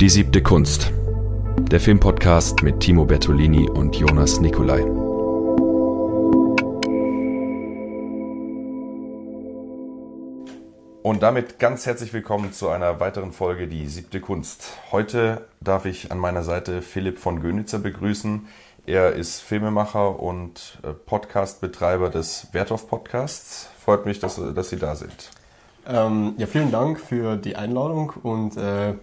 Die siebte Kunst. Der Filmpodcast mit Timo Bertolini und Jonas Nicolai. Und damit ganz herzlich willkommen zu einer weiteren Folge Die siebte Kunst. Heute darf ich an meiner Seite Philipp von Gönitzer begrüßen. Er ist Filmemacher und äh, Podcastbetreiber des Werthoff Podcasts. Freut mich, dass, dass Sie da sind. Ähm, ja, vielen Dank für die Einladung und äh,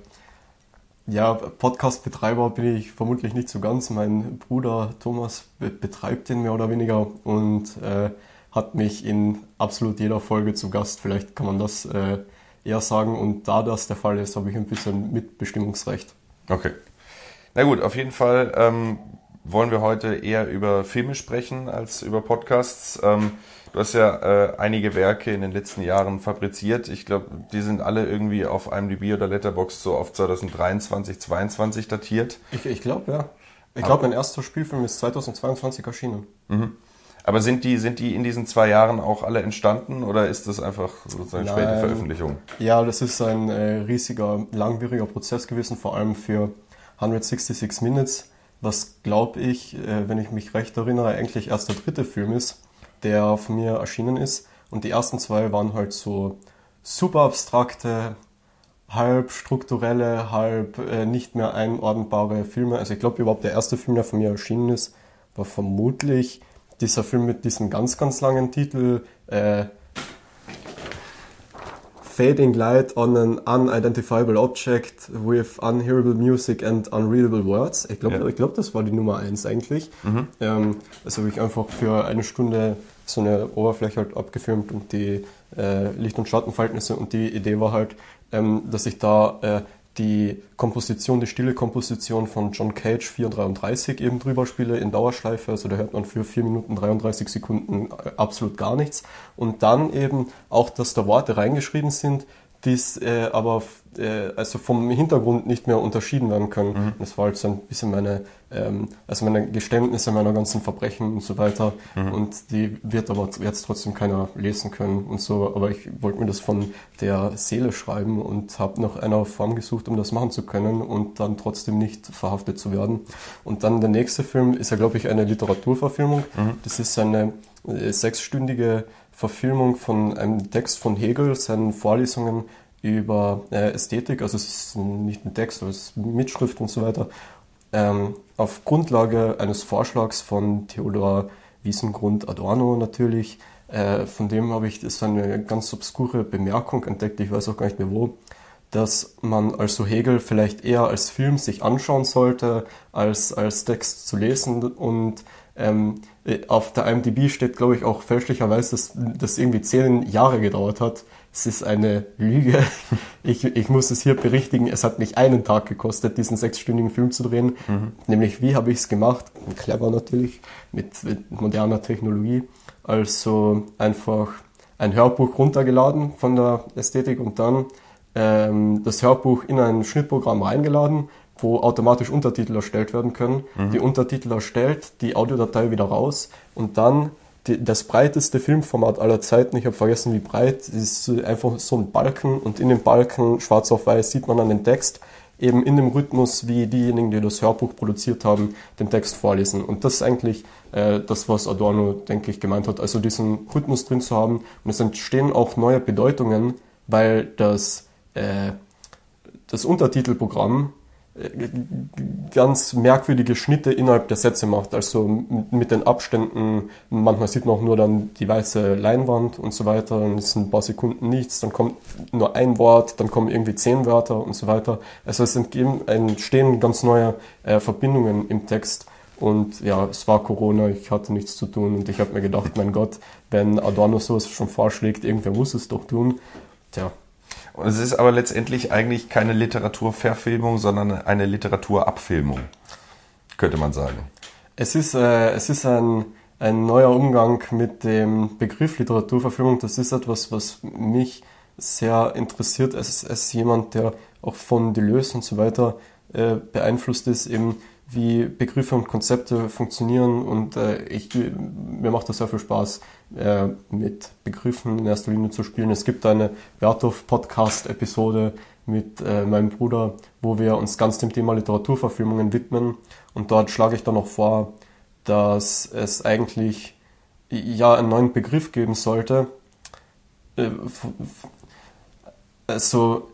ja, Podcast-Betreiber bin ich vermutlich nicht so ganz. Mein Bruder Thomas be betreibt den mehr oder weniger und äh, hat mich in absolut jeder Folge zu Gast. Vielleicht kann man das äh, eher sagen. Und da das der Fall ist, habe ich ein bisschen Mitbestimmungsrecht. Okay. Na gut, auf jeden Fall ähm, wollen wir heute eher über Filme sprechen als über Podcasts. Ähm, Du hast ja äh, einige Werke in den letzten Jahren fabriziert. Ich glaube, die sind alle irgendwie auf IMDb oder Letterboxd so auf 2023, 2022 datiert. Ich, ich glaube, ja. Ich glaube, mein erster Spielfilm ist 2022 erschienen. Mhm. Aber sind die, sind die in diesen zwei Jahren auch alle entstanden oder ist das einfach sozusagen eine späte Veröffentlichung? Ja, das ist ein äh, riesiger, langwieriger Prozess gewesen, vor allem für 166 Minutes, was glaube ich, äh, wenn ich mich recht erinnere, eigentlich erst der dritte Film ist der von mir erschienen ist. Und die ersten zwei waren halt so super abstrakte, halb strukturelle, halb äh, nicht mehr einordnbare Filme. Also ich glaube überhaupt der erste Film, der von mir erschienen ist, war vermutlich dieser Film mit diesem ganz, ganz langen Titel äh, Fading Light on an Unidentifiable Object with Unhearable Music and Unreadable Words. Ich glaube, ja. glaub, das war die Nummer eins eigentlich. Mhm. Ähm, also habe ich einfach für eine Stunde so eine Oberfläche halt abgefilmt und die äh, Licht- und Schattenverhältnisse und die Idee war halt, ähm, dass ich da äh, die Komposition, die stille Komposition von John Cage 433 eben drüber spiele in Dauerschleife. Also da hört man für 4 Minuten 33 Sekunden äh, absolut gar nichts. Und dann eben auch, dass da Worte reingeschrieben sind, die äh, aber äh, also vom Hintergrund nicht mehr unterschieden werden können. Mhm. Das war halt so ein bisschen meine, ähm, also meine Geständnisse meiner ganzen Verbrechen und so weiter. Mhm. Und die wird aber jetzt trotzdem keiner lesen können und so. Aber ich wollte mir das von der Seele schreiben und habe nach einer Form gesucht, um das machen zu können und dann trotzdem nicht verhaftet zu werden. Und dann der nächste Film ist ja, glaube ich, eine Literaturverfilmung. Mhm. Das ist eine äh, sechsstündige Verfilmung von einem Text von Hegel, seinen Vorlesungen über äh, Ästhetik, also es ist nicht ein Text, es ist Mitschrift und so weiter, ähm, auf Grundlage eines Vorschlags von Theodor Wiesengrund Adorno natürlich. Äh, von dem habe ich das eine ganz obskure Bemerkung entdeckt, ich weiß auch gar nicht mehr wo, dass man also Hegel vielleicht eher als Film sich anschauen sollte, als als Text zu lesen. Und ähm, auf der IMDb steht, glaube ich, auch fälschlicherweise, dass das irgendwie zehn Jahre gedauert hat. Es ist eine Lüge. Ich, ich muss es hier berichtigen. Es hat mich einen Tag gekostet, diesen sechsstündigen Film zu drehen. Mhm. Nämlich, wie habe ich es gemacht? Clever natürlich, mit, mit moderner Technologie. Also einfach ein Hörbuch runtergeladen von der Ästhetik und dann ähm, das Hörbuch in ein Schnittprogramm reingeladen wo automatisch Untertitel erstellt werden können. Mhm. Die Untertitel erstellt, die Audiodatei wieder raus und dann die, das breiteste Filmformat aller Zeiten, ich habe vergessen wie breit, ist einfach so ein Balken und in dem Balken schwarz auf weiß sieht man dann den Text eben in dem Rhythmus, wie diejenigen, die das Hörbuch produziert haben, den Text vorlesen. Und das ist eigentlich äh, das, was Adorno, denke ich, gemeint hat. Also diesen Rhythmus drin zu haben. Und es entstehen auch neue Bedeutungen, weil das, äh, das Untertitelprogramm ganz merkwürdige Schnitte innerhalb der Sätze macht. Also mit den Abständen, manchmal sieht man auch nur dann die weiße Leinwand und so weiter, dann ist ein paar Sekunden nichts, dann kommt nur ein Wort, dann kommen irgendwie zehn Wörter und so weiter. Also es entstehen ganz neue äh, Verbindungen im Text. Und ja, es war Corona, ich hatte nichts zu tun und ich habe mir gedacht, mein Gott, wenn Adorno sowas schon vorschlägt, irgendwer muss es doch tun. Tja, und es ist aber letztendlich eigentlich keine Literaturverfilmung, sondern eine Literaturabfilmung, könnte man sagen. Es ist, äh, es ist ein, ein neuer Umgang mit dem Begriff Literaturverfilmung. Das ist etwas, was mich sehr interessiert als, als jemand, der auch von Deleuze und so weiter äh, beeinflusst ist, eben wie Begriffe und Konzepte funktionieren und äh, ich, mir macht das sehr viel Spaß, äh, mit Begriffen in erster Linie zu spielen. Es gibt eine Werthoff Podcast-Episode, mit äh, meinem Bruder, wo wir uns ganz dem Thema Literaturverfilmungen widmen. Und dort schlage ich dann noch vor, dass es eigentlich ja einen neuen Begriff geben sollte. Äh, also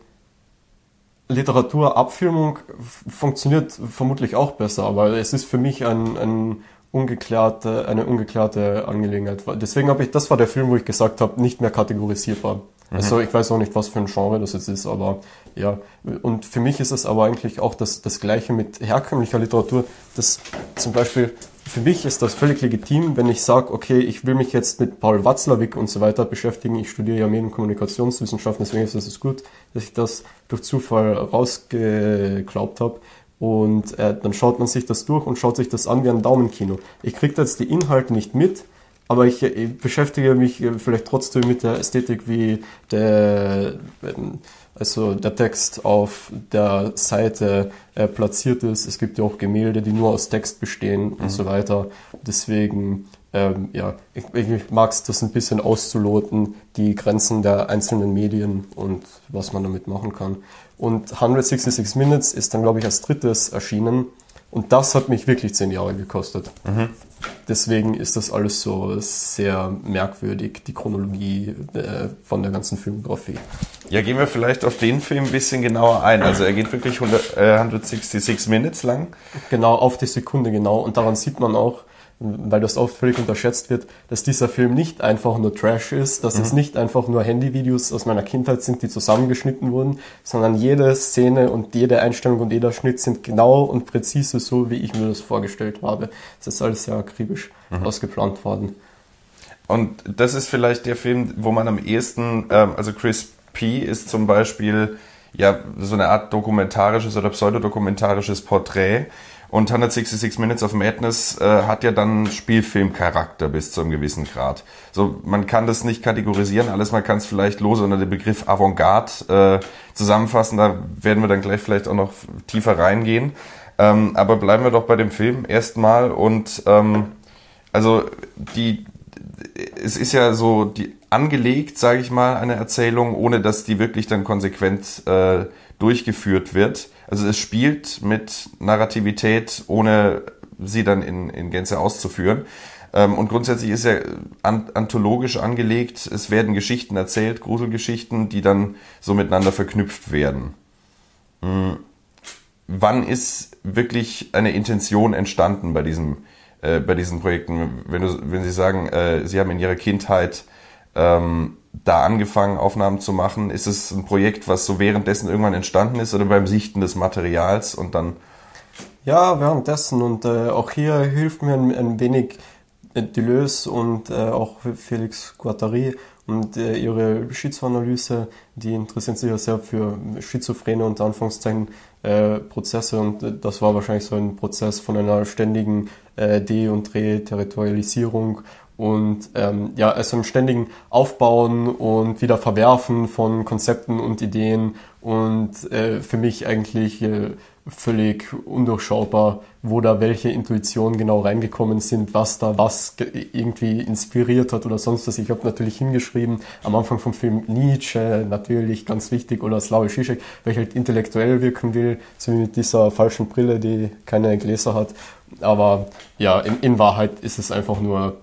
Literaturabfilmung funktioniert vermutlich auch besser, aber es ist für mich ein, ein ungeklärte, eine ungeklärte Angelegenheit. Deswegen habe ich, das war der Film, wo ich gesagt habe, nicht mehr kategorisierbar. Mhm. Also ich weiß auch nicht, was für ein Genre das jetzt ist, aber ja. Und für mich ist es aber eigentlich auch das, das Gleiche mit herkömmlicher Literatur. Das zum Beispiel für mich ist das völlig legitim, wenn ich sage, okay, ich will mich jetzt mit Paul Watzlawick und so weiter beschäftigen. Ich studiere ja Medien- und Kommunikationswissenschaften, deswegen ist es gut, dass ich das durch Zufall rausgeglaubt habe. Und äh, dann schaut man sich das durch und schaut sich das an wie ein Daumenkino. Ich kriege jetzt die Inhalte nicht mit, aber ich, ich beschäftige mich vielleicht trotzdem mit der Ästhetik, wie der, ähm, also der Text auf der Seite äh, platziert ist. Es gibt ja auch Gemälde, die nur aus Text bestehen und mhm. so weiter. Deswegen, ähm, ja, ich, ich mag es, das ein bisschen auszuloten, die Grenzen der einzelnen Medien und was man damit machen kann. Und 166 Minutes ist dann, glaube ich, als drittes erschienen. Und das hat mich wirklich zehn Jahre gekostet. Mhm. Deswegen ist das alles so sehr merkwürdig, die Chronologie äh, von der ganzen Filmografie. Ja, gehen wir vielleicht auf den Film ein bisschen genauer ein. Also er geht wirklich 100, äh, 166 Minutes lang. Genau, auf die Sekunde genau. Und daran sieht man auch, weil das oft völlig unterschätzt wird, dass dieser Film nicht einfach nur Trash ist, dass mhm. es nicht einfach nur Handyvideos aus meiner Kindheit sind, die zusammengeschnitten wurden, sondern jede Szene und jede Einstellung und jeder Schnitt sind genau und präzise so, wie ich mir das vorgestellt habe. Es ist alles sehr akribisch mhm. ausgeplant worden. Und das ist vielleicht der Film, wo man am ehesten, ähm, also Chris P. ist zum Beispiel ja so eine Art dokumentarisches oder pseudodokumentarisches Porträt und 166 Minutes of Madness äh, hat ja dann Spielfilmcharakter bis zu einem gewissen Grad. So, man kann das nicht kategorisieren, alles man kann es vielleicht lose unter dem Begriff Avantgarde äh, zusammenfassen. Da werden wir dann gleich vielleicht auch noch tiefer reingehen. Ähm, aber bleiben wir doch bei dem Film erstmal und ähm, also die es ist ja so die angelegt, sage ich mal, eine Erzählung, ohne dass die wirklich dann konsequent äh, durchgeführt wird. Also es spielt mit Narrativität, ohne sie dann in, in Gänze auszuführen. Ähm, und grundsätzlich ist er anthologisch angelegt. Es werden Geschichten erzählt, Gruselgeschichten, die dann so miteinander verknüpft werden. Hm. Wann ist wirklich eine Intention entstanden bei diesem, äh, bei diesen Projekten? Wenn, du, wenn Sie sagen, äh, Sie haben in Ihrer Kindheit ähm, da angefangen, Aufnahmen zu machen? Ist es ein Projekt, was so währenddessen irgendwann entstanden ist oder beim Sichten des Materials und dann? Ja, währenddessen und äh, auch hier hilft mir ein, ein wenig äh, Deleuze und äh, auch Felix Guattari und äh, ihre Schizoanalyse, die interessieren sich ja sehr für schizophrene unter Anführungszeichen äh, Prozesse und äh, das war wahrscheinlich so ein Prozess von einer ständigen äh, De- und Reterritorialisierung und ähm, ja, also im ständigen Aufbauen und wieder Verwerfen von Konzepten und Ideen und äh, für mich eigentlich äh, völlig undurchschaubar, wo da welche Intuitionen genau reingekommen sind, was da was irgendwie inspiriert hat oder sonst was. Ich habe natürlich hingeschrieben, am Anfang vom Film Nietzsche, natürlich ganz wichtig, oder Slavoj Žižek, weil ich halt intellektuell wirken will, so wie mit dieser falschen Brille, die keine Gläser hat. Aber ja, in, in Wahrheit ist es einfach nur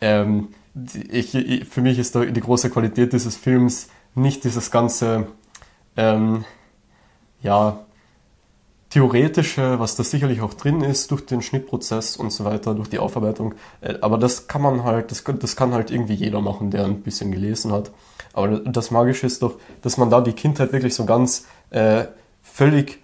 ähm, ich, ich, für mich ist die große Qualität dieses Films nicht dieses ganze, ähm, ja, theoretische, was da sicherlich auch drin ist, durch den Schnittprozess und so weiter, durch die Aufarbeitung. Äh, aber das kann man halt, das, das kann halt irgendwie jeder machen, der ein bisschen gelesen hat. Aber das Magische ist doch, dass man da die Kindheit wirklich so ganz äh, völlig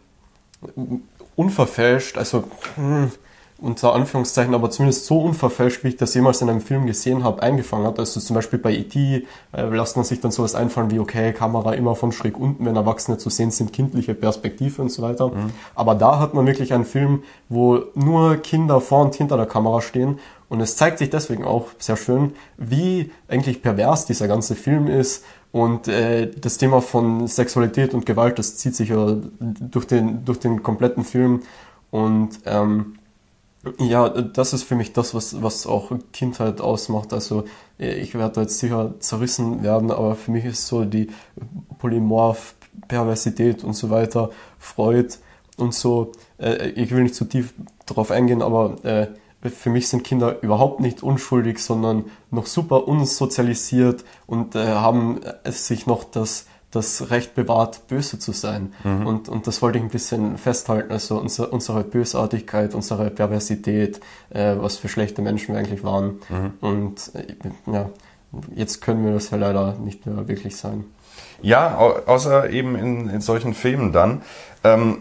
unverfälscht, also hm, unter Anführungszeichen, aber zumindest so unverfälscht, wie ich das jemals in einem Film gesehen habe, eingefangen hat. Also zum Beispiel bei E.T. Äh, lässt man sich dann sowas einfallen wie, okay, Kamera immer von schräg unten, wenn Erwachsene zu sehen sind, kindliche Perspektive und so weiter. Mhm. Aber da hat man wirklich einen Film, wo nur Kinder vor und hinter der Kamera stehen. Und es zeigt sich deswegen auch sehr schön, wie eigentlich pervers dieser ganze Film ist. Und äh, das Thema von Sexualität und Gewalt, das zieht sich ja durch den, durch den kompletten Film. Und ähm, ja, das ist für mich das, was, was auch Kindheit ausmacht. Also ich werde jetzt sicher zerrissen werden, aber für mich ist so die Polymorph Perversität und so weiter, Freud und so. Äh, ich will nicht zu tief darauf eingehen, aber äh, für mich sind Kinder überhaupt nicht unschuldig, sondern noch super unsozialisiert und äh, haben sich noch das, das Recht bewahrt, böse zu sein. Mhm. Und, und das wollte ich ein bisschen festhalten. Also unser, unsere Bösartigkeit, unsere Perversität, äh, was für schlechte Menschen wir eigentlich waren. Mhm. Und äh, ja, jetzt können wir das ja leider nicht mehr wirklich sein. Ja, außer eben in, in solchen Filmen dann. Ähm,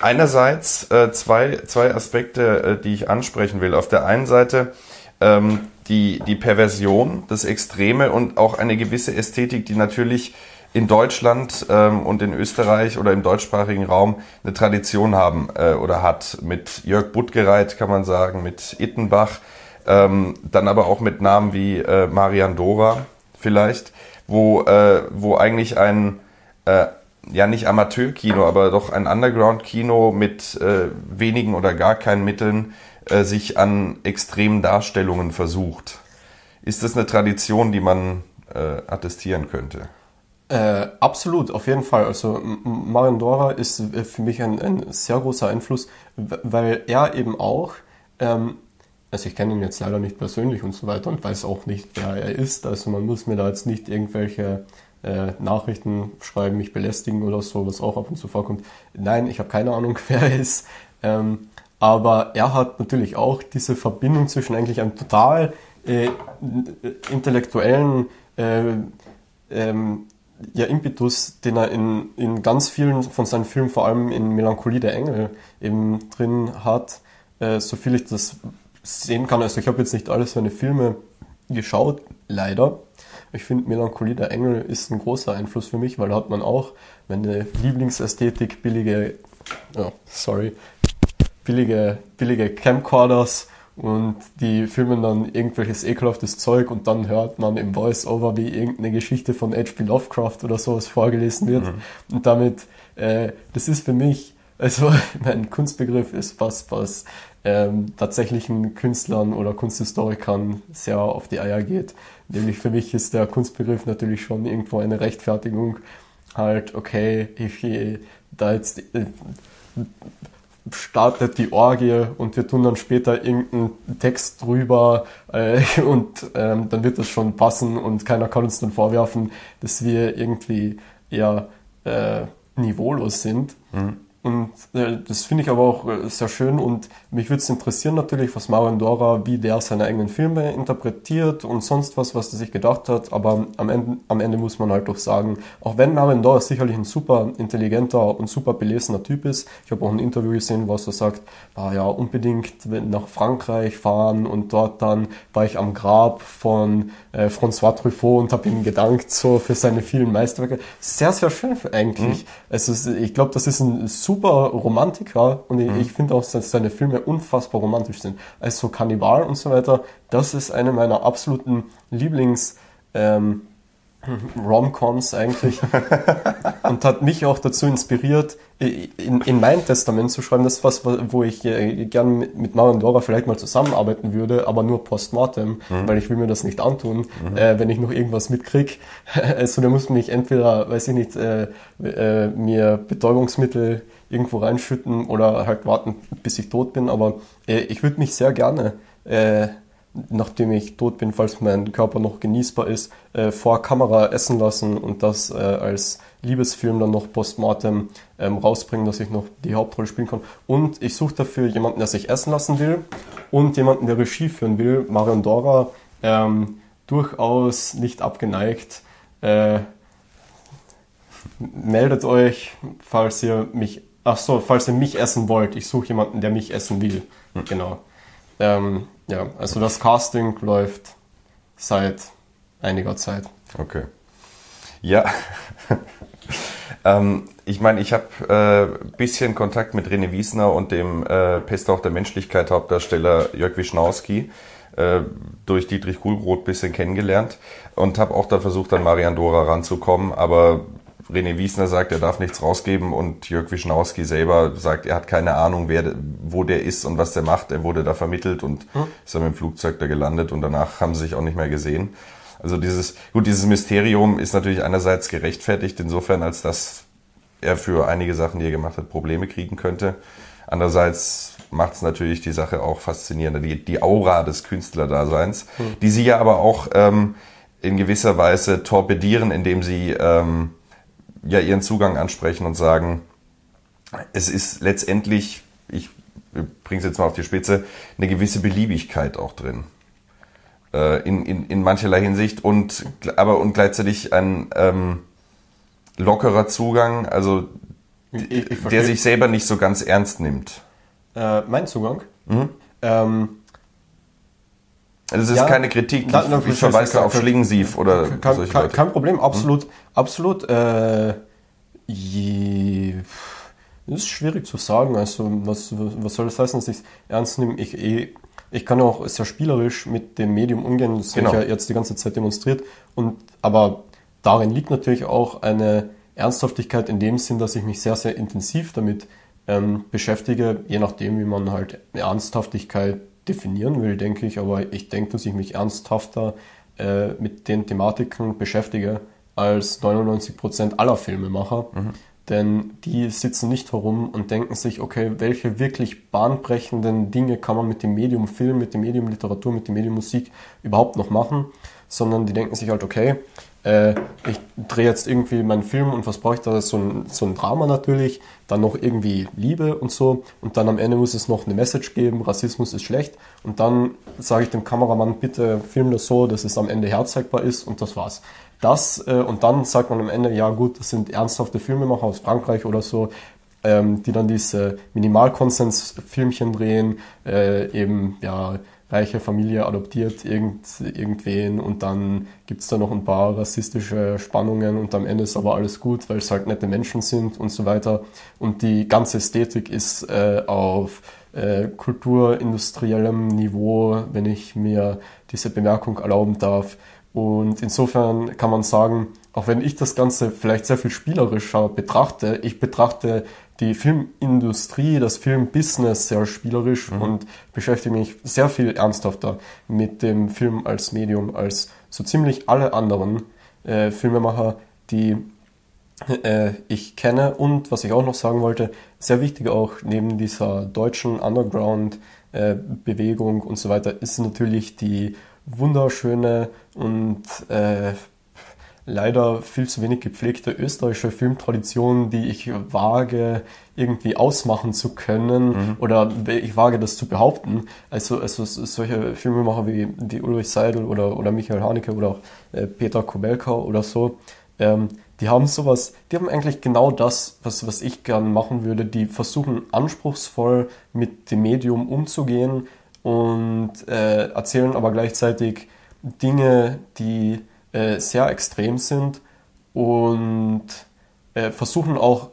einerseits äh, zwei, zwei Aspekte, äh, die ich ansprechen will. Auf der einen Seite ähm, die, die Perversion, das Extreme und auch eine gewisse Ästhetik, die natürlich in Deutschland ähm, und in Österreich oder im deutschsprachigen Raum eine Tradition haben äh, oder hat. Mit Jörg Buttgereit kann man sagen, mit Ittenbach, ähm, dann aber auch mit Namen wie äh, Marian Dora vielleicht, wo, äh, wo eigentlich ein äh, ja nicht Amateurkino, aber doch ein Underground-Kino mit äh, wenigen oder gar keinen Mitteln äh, sich an extremen Darstellungen versucht. Ist das eine Tradition, die man äh, attestieren könnte? Äh, absolut, auf jeden Fall. Also Marion Dora ist äh, für mich ein, ein, sehr großer Einfluss, weil er eben auch, ähm, also ich kenne ihn jetzt leider nicht persönlich und so weiter und weiß auch nicht, wer er ist. Also man muss mir da jetzt nicht irgendwelche äh, Nachrichten schreiben, mich belästigen oder so, was auch ab und zu vorkommt. Nein, ich habe keine Ahnung, wer er ist. Ähm, aber er hat natürlich auch diese Verbindung zwischen eigentlich einem total äh, intellektuellen äh, ähm, ja, Impetus, den er in, in ganz vielen von seinen Filmen, vor allem in Melancholie der Engel, eben drin hat, äh, so viel ich das sehen kann. Also ich habe jetzt nicht alle seine Filme geschaut, leider. Ich finde, Melancholie der Engel ist ein großer Einfluss für mich, weil da hat man auch meine Lieblingsästhetik, billige, oh, sorry, billige, billige Camcorders und die filmen dann irgendwelches ekelhaftes Zeug und dann hört man im Voice-Over, wie irgendeine Geschichte von H.P. Lovecraft oder sowas vorgelesen wird. Mhm. Und damit, äh, das ist für mich, also mein Kunstbegriff ist was, was ähm, tatsächlichen Künstlern oder Kunsthistorikern sehr auf die Eier geht. Nämlich für mich ist der Kunstbegriff natürlich schon irgendwo eine Rechtfertigung. Halt, okay, ich da jetzt äh, startet die Orgie und wir tun dann später irgendeinen Text drüber äh, und ähm, dann wird das schon passen und keiner kann uns dann vorwerfen, dass wir irgendwie eher äh, niveaulos sind. Mhm. Und äh, das finde ich aber auch äh, sehr schön und mich würde es interessieren natürlich, was Mario Dora, wie der seine eigenen Filme interpretiert und sonst was, was er sich gedacht hat. Aber am Ende, am Ende muss man halt doch sagen, auch wenn Mario Dora sicherlich ein super intelligenter und super belesener Typ ist, ich habe auch ein Interview gesehen, wo er so sagt, ah ja, unbedingt nach Frankreich fahren und dort dann war ich am Grab von äh, François Truffaut und habe ihm gedankt so für seine vielen Meisterwerke. Sehr, sehr schön eigentlich. Mhm. Also ich glaube, das ist ein super super Romantiker und ich, mhm. ich finde auch, dass seine Filme unfassbar romantisch sind. Also Kannibal und so weiter, das ist eine meiner absoluten Lieblings- ähm, Romcoms eigentlich und hat mich auch dazu inspiriert, in, in mein Testament zu schreiben. Das ist was, wo ich äh, gern mit, mit Mara und Dora vielleicht mal zusammenarbeiten würde, aber nur postmortem, mhm. weil ich will mir das nicht antun, mhm. äh, wenn ich noch irgendwas mitkrieg. also da muss mich entweder, weiß ich nicht, äh, äh, mir Betäubungsmittel irgendwo reinschütten oder halt warten, bis ich tot bin. Aber äh, ich würde mich sehr gerne äh, nachdem ich tot bin, falls mein Körper noch genießbar ist, äh, vor Kamera essen lassen und das äh, als Liebesfilm dann noch postmortem ähm, rausbringen, dass ich noch die Hauptrolle spielen kann. Und ich suche dafür jemanden, der sich essen lassen will und jemanden, der Regie führen will. Marion Dora, ähm, durchaus nicht abgeneigt. Äh, meldet euch, falls ihr mich, ach so, falls ihr mich essen wollt. Ich suche jemanden, der mich essen will. Hm. Genau. Ähm, ja, also das Casting läuft seit einiger Zeit. Okay. Ja. ähm, ich meine, ich habe ein äh, bisschen Kontakt mit René Wiesner und dem äh, Pest auch der Menschlichkeit Hauptdarsteller Jörg Wischnowski äh, durch Dietrich Kuhlbrot bisschen kennengelernt und habe auch da versucht, an Marian Dora ranzukommen, aber René Wiesner sagt, er darf nichts rausgeben und Jörg Wischnowski selber sagt, er hat keine Ahnung, wer, wo der ist und was der macht. Er wurde da vermittelt und hm. ist dann mit dem Flugzeug da gelandet und danach haben sie sich auch nicht mehr gesehen. Also dieses, gut, dieses Mysterium ist natürlich einerseits gerechtfertigt insofern, als dass er für einige Sachen, die er gemacht hat, Probleme kriegen könnte. Andererseits macht es natürlich die Sache auch faszinierender, die, die Aura des Künstlerdaseins, mhm. die sie ja aber auch ähm, in gewisser Weise torpedieren, indem sie ähm, ja ihren Zugang ansprechen und sagen, es ist letztendlich, ich bringe es jetzt mal auf die Spitze, eine gewisse Beliebigkeit auch drin. Äh, in, in, in mancherlei Hinsicht und aber und gleichzeitig ein ähm, lockerer Zugang, also ich, ich der sich selber nicht so ganz ernst nimmt. Äh, mein Zugang? Mhm. Ähm, also es ist keine Kritik, na, na, ich verweise auf Schlingensief oder kein, solche Leute. Kein Problem, absolut, mhm. absolut. Äh, je, das ist schwierig zu sagen. Also was, was soll das heißen, dass ich es ernst nehme? Ich, ich, ich kann auch sehr spielerisch mit dem Medium umgehen. Das genau. habe ich ja jetzt die ganze Zeit demonstriert. Und aber darin liegt natürlich auch eine Ernsthaftigkeit in dem Sinn, dass ich mich sehr, sehr intensiv damit ähm, beschäftige, je nachdem, wie man halt eine Ernsthaftigkeit definieren will, denke ich. Aber ich denke, dass ich mich ernsthafter äh, mit den Thematiken beschäftige als 99 Prozent aller Filmemacher. Mhm. Denn die sitzen nicht herum und denken sich, okay, welche wirklich bahnbrechenden Dinge kann man mit dem Medium Film, mit dem Medium Literatur, mit dem Medium Musik überhaupt noch machen, sondern die denken sich halt, okay, äh, ich drehe jetzt irgendwie meinen Film und was brauche ich da? So ein, so ein Drama natürlich, dann noch irgendwie Liebe und so. Und dann am Ende muss es noch eine Message geben, Rassismus ist schlecht. Und dann sage ich dem Kameramann, bitte film das so, dass es am Ende herzeigbar ist. Und das war's. Das äh, und dann sagt man am Ende, ja gut, das sind ernsthafte Filmemacher aus Frankreich oder so, ähm, die dann diese Minimalkonsens-Filmchen drehen, äh, eben ja reiche Familie adoptiert irgend, irgendwen und dann gibt's da noch ein paar rassistische Spannungen und am Ende ist aber alles gut, weil es halt nette Menschen sind und so weiter. Und die ganze Ästhetik ist äh, auf äh, kulturindustriellem Niveau, wenn ich mir diese Bemerkung erlauben darf. Und insofern kann man sagen, auch wenn ich das Ganze vielleicht sehr viel spielerischer betrachte, ich betrachte die Filmindustrie, das Filmbusiness sehr spielerisch mhm. und beschäftige mich sehr viel ernsthafter mit dem Film als Medium als so ziemlich alle anderen äh, Filmemacher, die äh, ich kenne. Und was ich auch noch sagen wollte, sehr wichtig auch neben dieser deutschen Underground-Bewegung äh, und so weiter, ist natürlich die wunderschöne und äh, leider viel zu wenig gepflegte österreichische Filmtradition, die ich wage irgendwie ausmachen zu können mhm. oder ich wage das zu behaupten. Also, also solche Filmemacher wie, wie Ulrich Seidel oder, oder Michael Haneke oder auch äh, Peter Kubelka oder so, ähm, die haben sowas, die haben eigentlich genau das, was, was ich gern machen würde. Die versuchen anspruchsvoll mit dem Medium umzugehen, und äh, erzählen aber gleichzeitig Dinge, die äh, sehr extrem sind und äh, versuchen auch,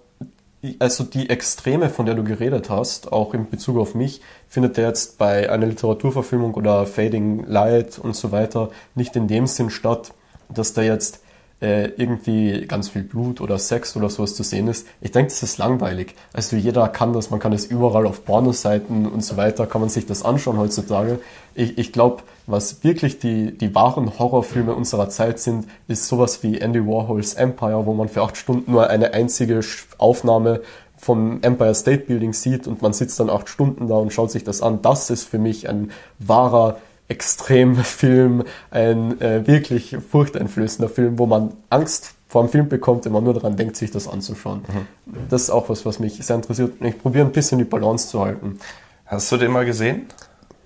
also die Extreme, von der du geredet hast, auch in Bezug auf mich, findet der jetzt bei einer Literaturverfilmung oder Fading Light und so weiter nicht in dem Sinn statt, dass da jetzt äh, irgendwie ganz viel Blut oder Sex oder sowas zu sehen ist. Ich denke, das ist langweilig. Also jeder kann das, man kann es überall auf Pornoseiten und so weiter, kann man sich das anschauen heutzutage. Ich, ich glaube, was wirklich die, die wahren Horrorfilme unserer Zeit sind, ist sowas wie Andy Warhols Empire, wo man für acht Stunden nur eine einzige Aufnahme vom Empire State Building sieht und man sitzt dann acht Stunden da und schaut sich das an. Das ist für mich ein wahrer Extremfilm, ein äh, wirklich furchteinflößender Film, wo man Angst vor dem Film bekommt, wenn man nur daran denkt, sich das anzuschauen. Mhm. Das ist auch was, was mich sehr interessiert. Ich probiere ein bisschen die Balance zu halten. Hast du den mal gesehen?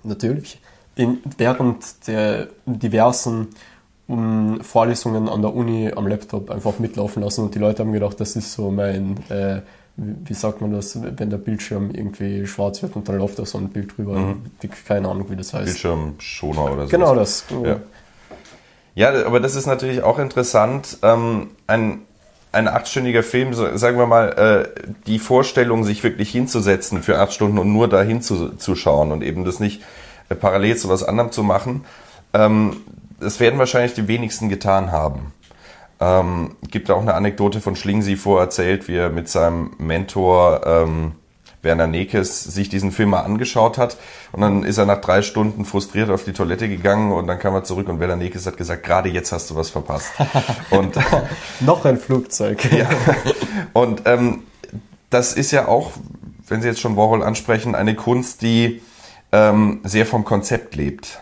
Natürlich. In, während der diversen um, Vorlesungen an der Uni am Laptop einfach mitlaufen lassen und die Leute haben gedacht, das ist so mein äh, wie sagt man das, wenn der Bildschirm irgendwie schwarz wird und dann läuft da so ein Bild drüber. Mhm. Keine Ahnung, wie das heißt. Bildschirmschoner oder so. Genau das. Ja. ja, aber das ist natürlich auch interessant. Ähm, ein, ein achtstündiger Film, sagen wir mal, äh, die Vorstellung, sich wirklich hinzusetzen für acht Stunden und nur dahin zu, zu schauen und eben das nicht äh, parallel zu was anderem zu machen, ähm, das werden wahrscheinlich die wenigsten getan haben. Ähm, gibt auch eine Anekdote von Schlingsi vorerzählt, wie er mit seinem Mentor ähm, Werner Nekes sich diesen Film mal angeschaut hat und dann ist er nach drei Stunden frustriert auf die Toilette gegangen und dann kam er zurück und Werner Nekes hat gesagt, gerade jetzt hast du was verpasst. und noch ein Flugzeug. ja. Und ähm, das ist ja auch, wenn Sie jetzt schon Warhol ansprechen, eine Kunst, die ähm, sehr vom Konzept lebt.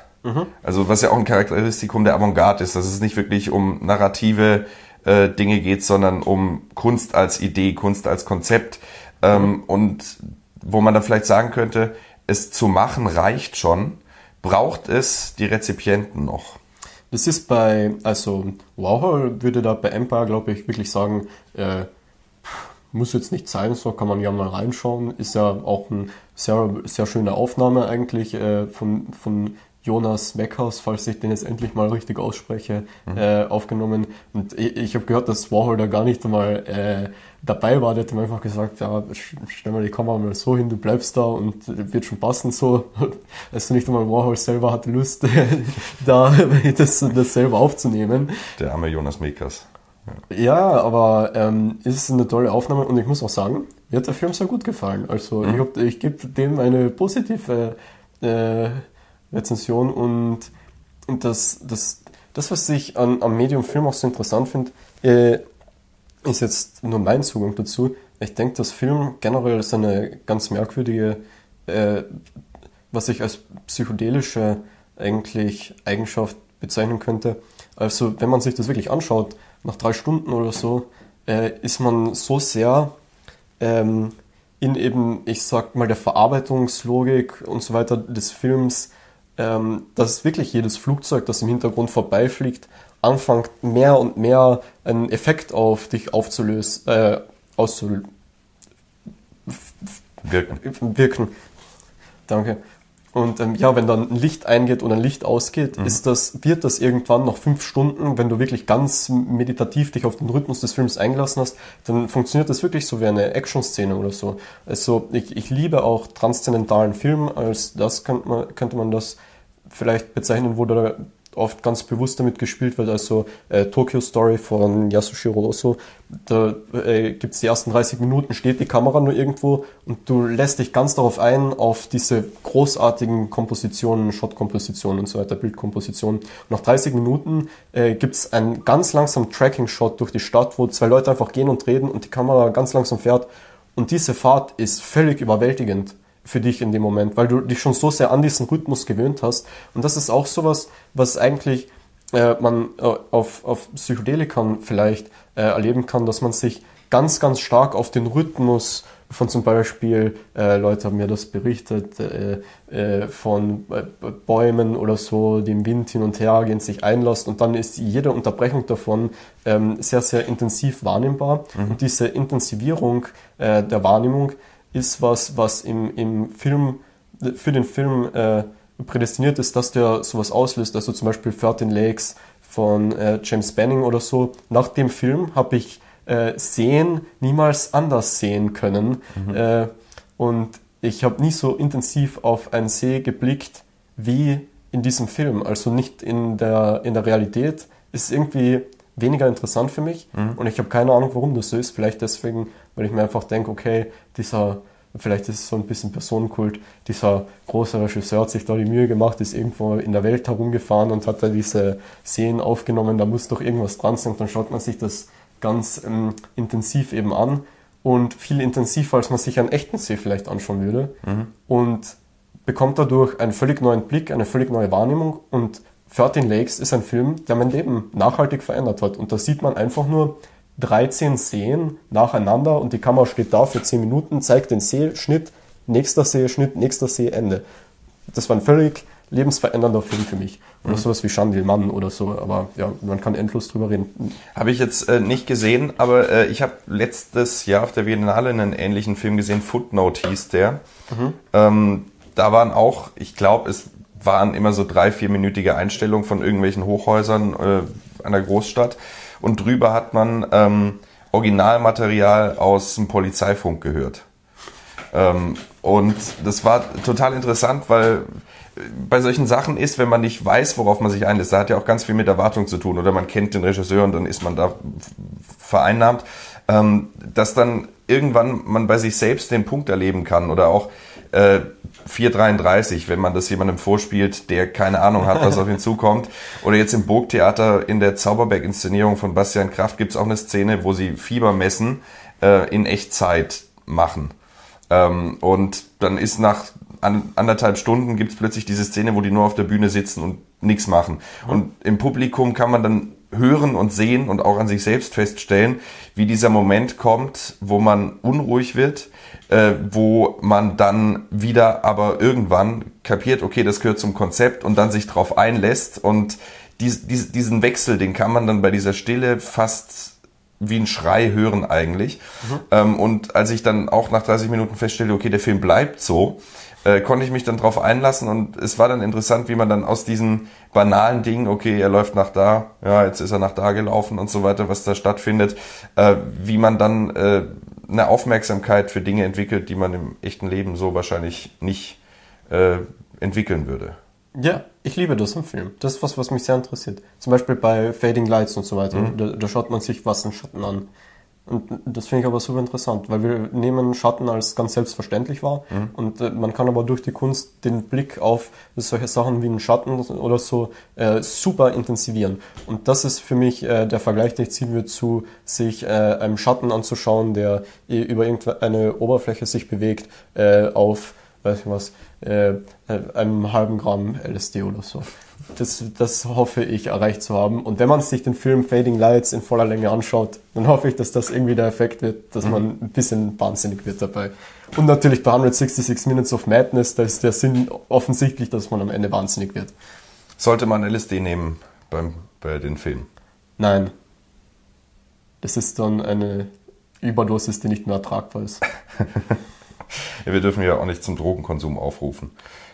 Also was ja auch ein Charakteristikum der Avantgarde ist, dass es nicht wirklich um narrative äh, Dinge geht, sondern um Kunst als Idee, Kunst als Konzept. Ähm, mhm. Und wo man dann vielleicht sagen könnte, es zu machen reicht schon, braucht es die Rezipienten noch. Das ist bei, also Warhol würde da bei Empire, glaube ich, wirklich sagen, äh, muss jetzt nicht sein, so kann man ja mal reinschauen. Ist ja auch eine sehr, sehr schöne Aufnahme eigentlich äh, von, von Jonas Meckhaus, falls ich den jetzt endlich mal richtig ausspreche, mhm. äh, aufgenommen. Und ich, ich habe gehört, dass Warhol da gar nicht einmal äh, dabei war. Der hat ihm einfach gesagt, ja, stell mal die Kamera mal so hin, du bleibst da und wird schon passen so. Also nicht einmal Warhol selber hatte Lust, da das, das selber aufzunehmen. Der arme Jonas Meckhaus. Ja, ja aber ähm, ist eine tolle Aufnahme und ich muss auch sagen, mir hat der Film sehr gut gefallen. Also mhm. ich, ich gebe dem eine positive äh, Rezension und, das, das, das, was ich an, am Medium Film auch so interessant finde, äh, ist jetzt nur mein Zugang dazu. Ich denke, dass Film generell ist eine ganz merkwürdige, äh, was ich als psychedelische eigentlich Eigenschaft bezeichnen könnte. Also wenn man sich das wirklich anschaut, nach drei Stunden oder so, äh, ist man so sehr ähm, in eben, ich sag mal, der Verarbeitungslogik und so weiter des Films, ähm, dass wirklich jedes Flugzeug, das im Hintergrund vorbeifliegt, anfängt mehr und mehr einen Effekt auf dich aufzulösen, äh, auszulösen. Wirken. Wirken. Danke. Und ähm, ja, wenn dann ein Licht eingeht und ein Licht ausgeht, mhm. ist das, wird das irgendwann nach fünf Stunden, wenn du wirklich ganz meditativ dich auf den Rhythmus des Films eingelassen hast, dann funktioniert das wirklich so wie eine Action-Szene oder so. Also ich, ich liebe auch transzendentalen Film, als das könnte man, könnte man das vielleicht bezeichnen, wo der oft ganz bewusst damit gespielt wird. Also äh, Tokyo Story von Yasushiro Oso. Da äh, gibt es die ersten 30 Minuten, steht die Kamera nur irgendwo und du lässt dich ganz darauf ein, auf diese großartigen Kompositionen, Shot-Kompositionen und so weiter, Bildkompositionen. Nach 30 Minuten äh, gibt es einen ganz langsamen Tracking-Shot durch die Stadt, wo zwei Leute einfach gehen und reden und die Kamera ganz langsam fährt. Und diese Fahrt ist völlig überwältigend für dich in dem Moment, weil du dich schon so sehr an diesen Rhythmus gewöhnt hast. Und das ist auch sowas, was eigentlich äh, man äh, auf, auf Psychedelikern vielleicht äh, erleben kann, dass man sich ganz, ganz stark auf den Rhythmus von zum Beispiel, äh, Leute haben mir das berichtet, äh, äh, von äh, Bäumen oder so, die im Wind hin und her gehen, sich einlässt und dann ist jede Unterbrechung davon ähm, sehr, sehr intensiv wahrnehmbar. Mhm. Und diese Intensivierung äh, der Wahrnehmung ist was, was im, im Film, für den Film äh, prädestiniert ist, dass der sowas auslöst. Also zum Beispiel 13 Lakes von äh, James Banning oder so. Nach dem Film habe ich äh, Sehen niemals anders sehen können. Mhm. Äh, und ich habe nie so intensiv auf einen See geblickt wie in diesem Film. Also nicht in der, in der Realität. Ist irgendwie weniger interessant für mich. Mhm. Und ich habe keine Ahnung, warum das so ist. Vielleicht deswegen, weil ich mir einfach denke, okay, dieser, vielleicht ist es so ein bisschen Personenkult, dieser große Regisseur hat sich da die Mühe gemacht, ist irgendwo in der Welt herumgefahren und hat da diese Szenen aufgenommen, da muss doch irgendwas dran sein. Und dann schaut man sich das ganz ähm, intensiv eben an und viel intensiver, als man sich einen echten See vielleicht anschauen würde. Mhm. Und bekommt dadurch einen völlig neuen Blick, eine völlig neue Wahrnehmung und 13 Lakes ist ein Film, der mein Leben nachhaltig verändert hat. Und da sieht man einfach nur 13 Seen nacheinander und die Kamera steht da für 10 Minuten, zeigt den Seeschnitt, nächster Seeschnitt, nächster Seeende. Das war ein völlig lebensverändernder Film für mich. Oder mhm. sowas wie Chandil oder so, aber ja, man kann endlos drüber reden. Habe ich jetzt äh, nicht gesehen, aber äh, ich habe letztes Jahr auf der Biennale einen ähnlichen Film gesehen, Footnote hieß der. Mhm. Ähm, da waren auch, ich glaube, es waren immer so drei, vierminütige Einstellungen von irgendwelchen Hochhäusern äh, einer Großstadt. Und drüber hat man ähm, Originalmaterial aus dem Polizeifunk gehört. Ähm, und das war total interessant, weil bei solchen Sachen ist, wenn man nicht weiß, worauf man sich einlässt, da hat ja auch ganz viel mit Erwartung zu tun oder man kennt den Regisseur und dann ist man da vereinnahmt, ähm, dass dann irgendwann man bei sich selbst den Punkt erleben kann oder auch äh, 4,33, wenn man das jemandem vorspielt, der keine Ahnung hat, was auf ihn zukommt. Oder jetzt im Burgtheater in der Zauberberg-Inszenierung von Bastian Kraft gibt es auch eine Szene, wo sie Fieber messen äh, in Echtzeit machen. Ähm, und dann ist nach an, anderthalb Stunden gibt es plötzlich diese Szene, wo die nur auf der Bühne sitzen und nichts machen. Und im Publikum kann man dann hören und sehen und auch an sich selbst feststellen, wie dieser Moment kommt, wo man unruhig wird, äh, wo man dann wieder aber irgendwann kapiert, okay, das gehört zum Konzept und dann sich drauf einlässt und dies, dies, diesen Wechsel, den kann man dann bei dieser Stille fast wie ein Schrei hören eigentlich. Mhm. Ähm, und als ich dann auch nach 30 Minuten feststellte, okay, der Film bleibt so, äh, konnte ich mich dann drauf einlassen und es war dann interessant, wie man dann aus diesen banalen Dingen, okay, er läuft nach da, ja, jetzt ist er nach da gelaufen und so weiter, was da stattfindet, äh, wie man dann äh, eine Aufmerksamkeit für Dinge entwickelt, die man im echten Leben so wahrscheinlich nicht äh, entwickeln würde. Ja, ich liebe das im Film. Das ist was, was mich sehr interessiert. Zum Beispiel bei Fading Lights und so weiter. Mhm. Da, da, schaut man sich was in Schatten an. Und das finde ich aber super interessant, weil wir nehmen Schatten als ganz selbstverständlich wahr mhm. und äh, man kann aber durch die Kunst den Blick auf solche Sachen wie einen Schatten oder so äh, super intensivieren. Und das ist für mich äh, der Vergleich, den ich ziehen würde, zu sich äh, einem Schatten anzuschauen, der über irgendeine Oberfläche sich bewegt, äh, auf, weiß ich was, äh, einem halben Gramm LSD oder so. Das, das hoffe ich erreicht zu haben. Und wenn man sich den Film Fading Lights in voller Länge anschaut, dann hoffe ich, dass das irgendwie der Effekt wird, dass mhm. man ein bisschen wahnsinnig wird dabei. Und natürlich bei 166 Minutes of Madness, da ist der Sinn offensichtlich, dass man am Ende wahnsinnig wird. Sollte man LSD nehmen beim, bei den Filmen? Nein. Das ist dann eine Überdosis, die nicht mehr ertragbar ist. ja, wir dürfen ja auch nicht zum Drogenkonsum aufrufen.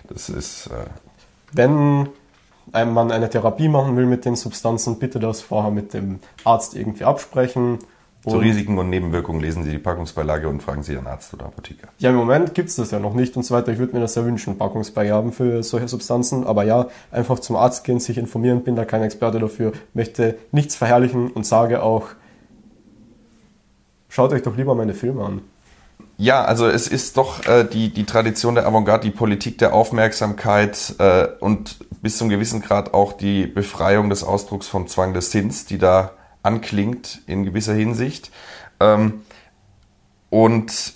Das ist. Äh Wenn man eine Therapie machen will mit den Substanzen, bitte das vorher mit dem Arzt irgendwie absprechen. Zu Risiken und Nebenwirkungen lesen Sie die Packungsbeilage und fragen Sie Ihren Arzt oder Apotheker. Ja, im Moment gibt es das ja noch nicht und so weiter. Ich würde mir das sehr wünschen, Packungsbeigaben für solche Substanzen. Aber ja, einfach zum Arzt gehen, sich informieren, bin da kein Experte dafür, möchte nichts verherrlichen und sage auch, schaut euch doch lieber meine Filme an. Ja, also es ist doch äh, die, die Tradition der Avantgarde, die Politik der Aufmerksamkeit äh, und bis zum gewissen Grad auch die Befreiung des Ausdrucks vom Zwang des Sinns, die da anklingt in gewisser Hinsicht. Ähm, und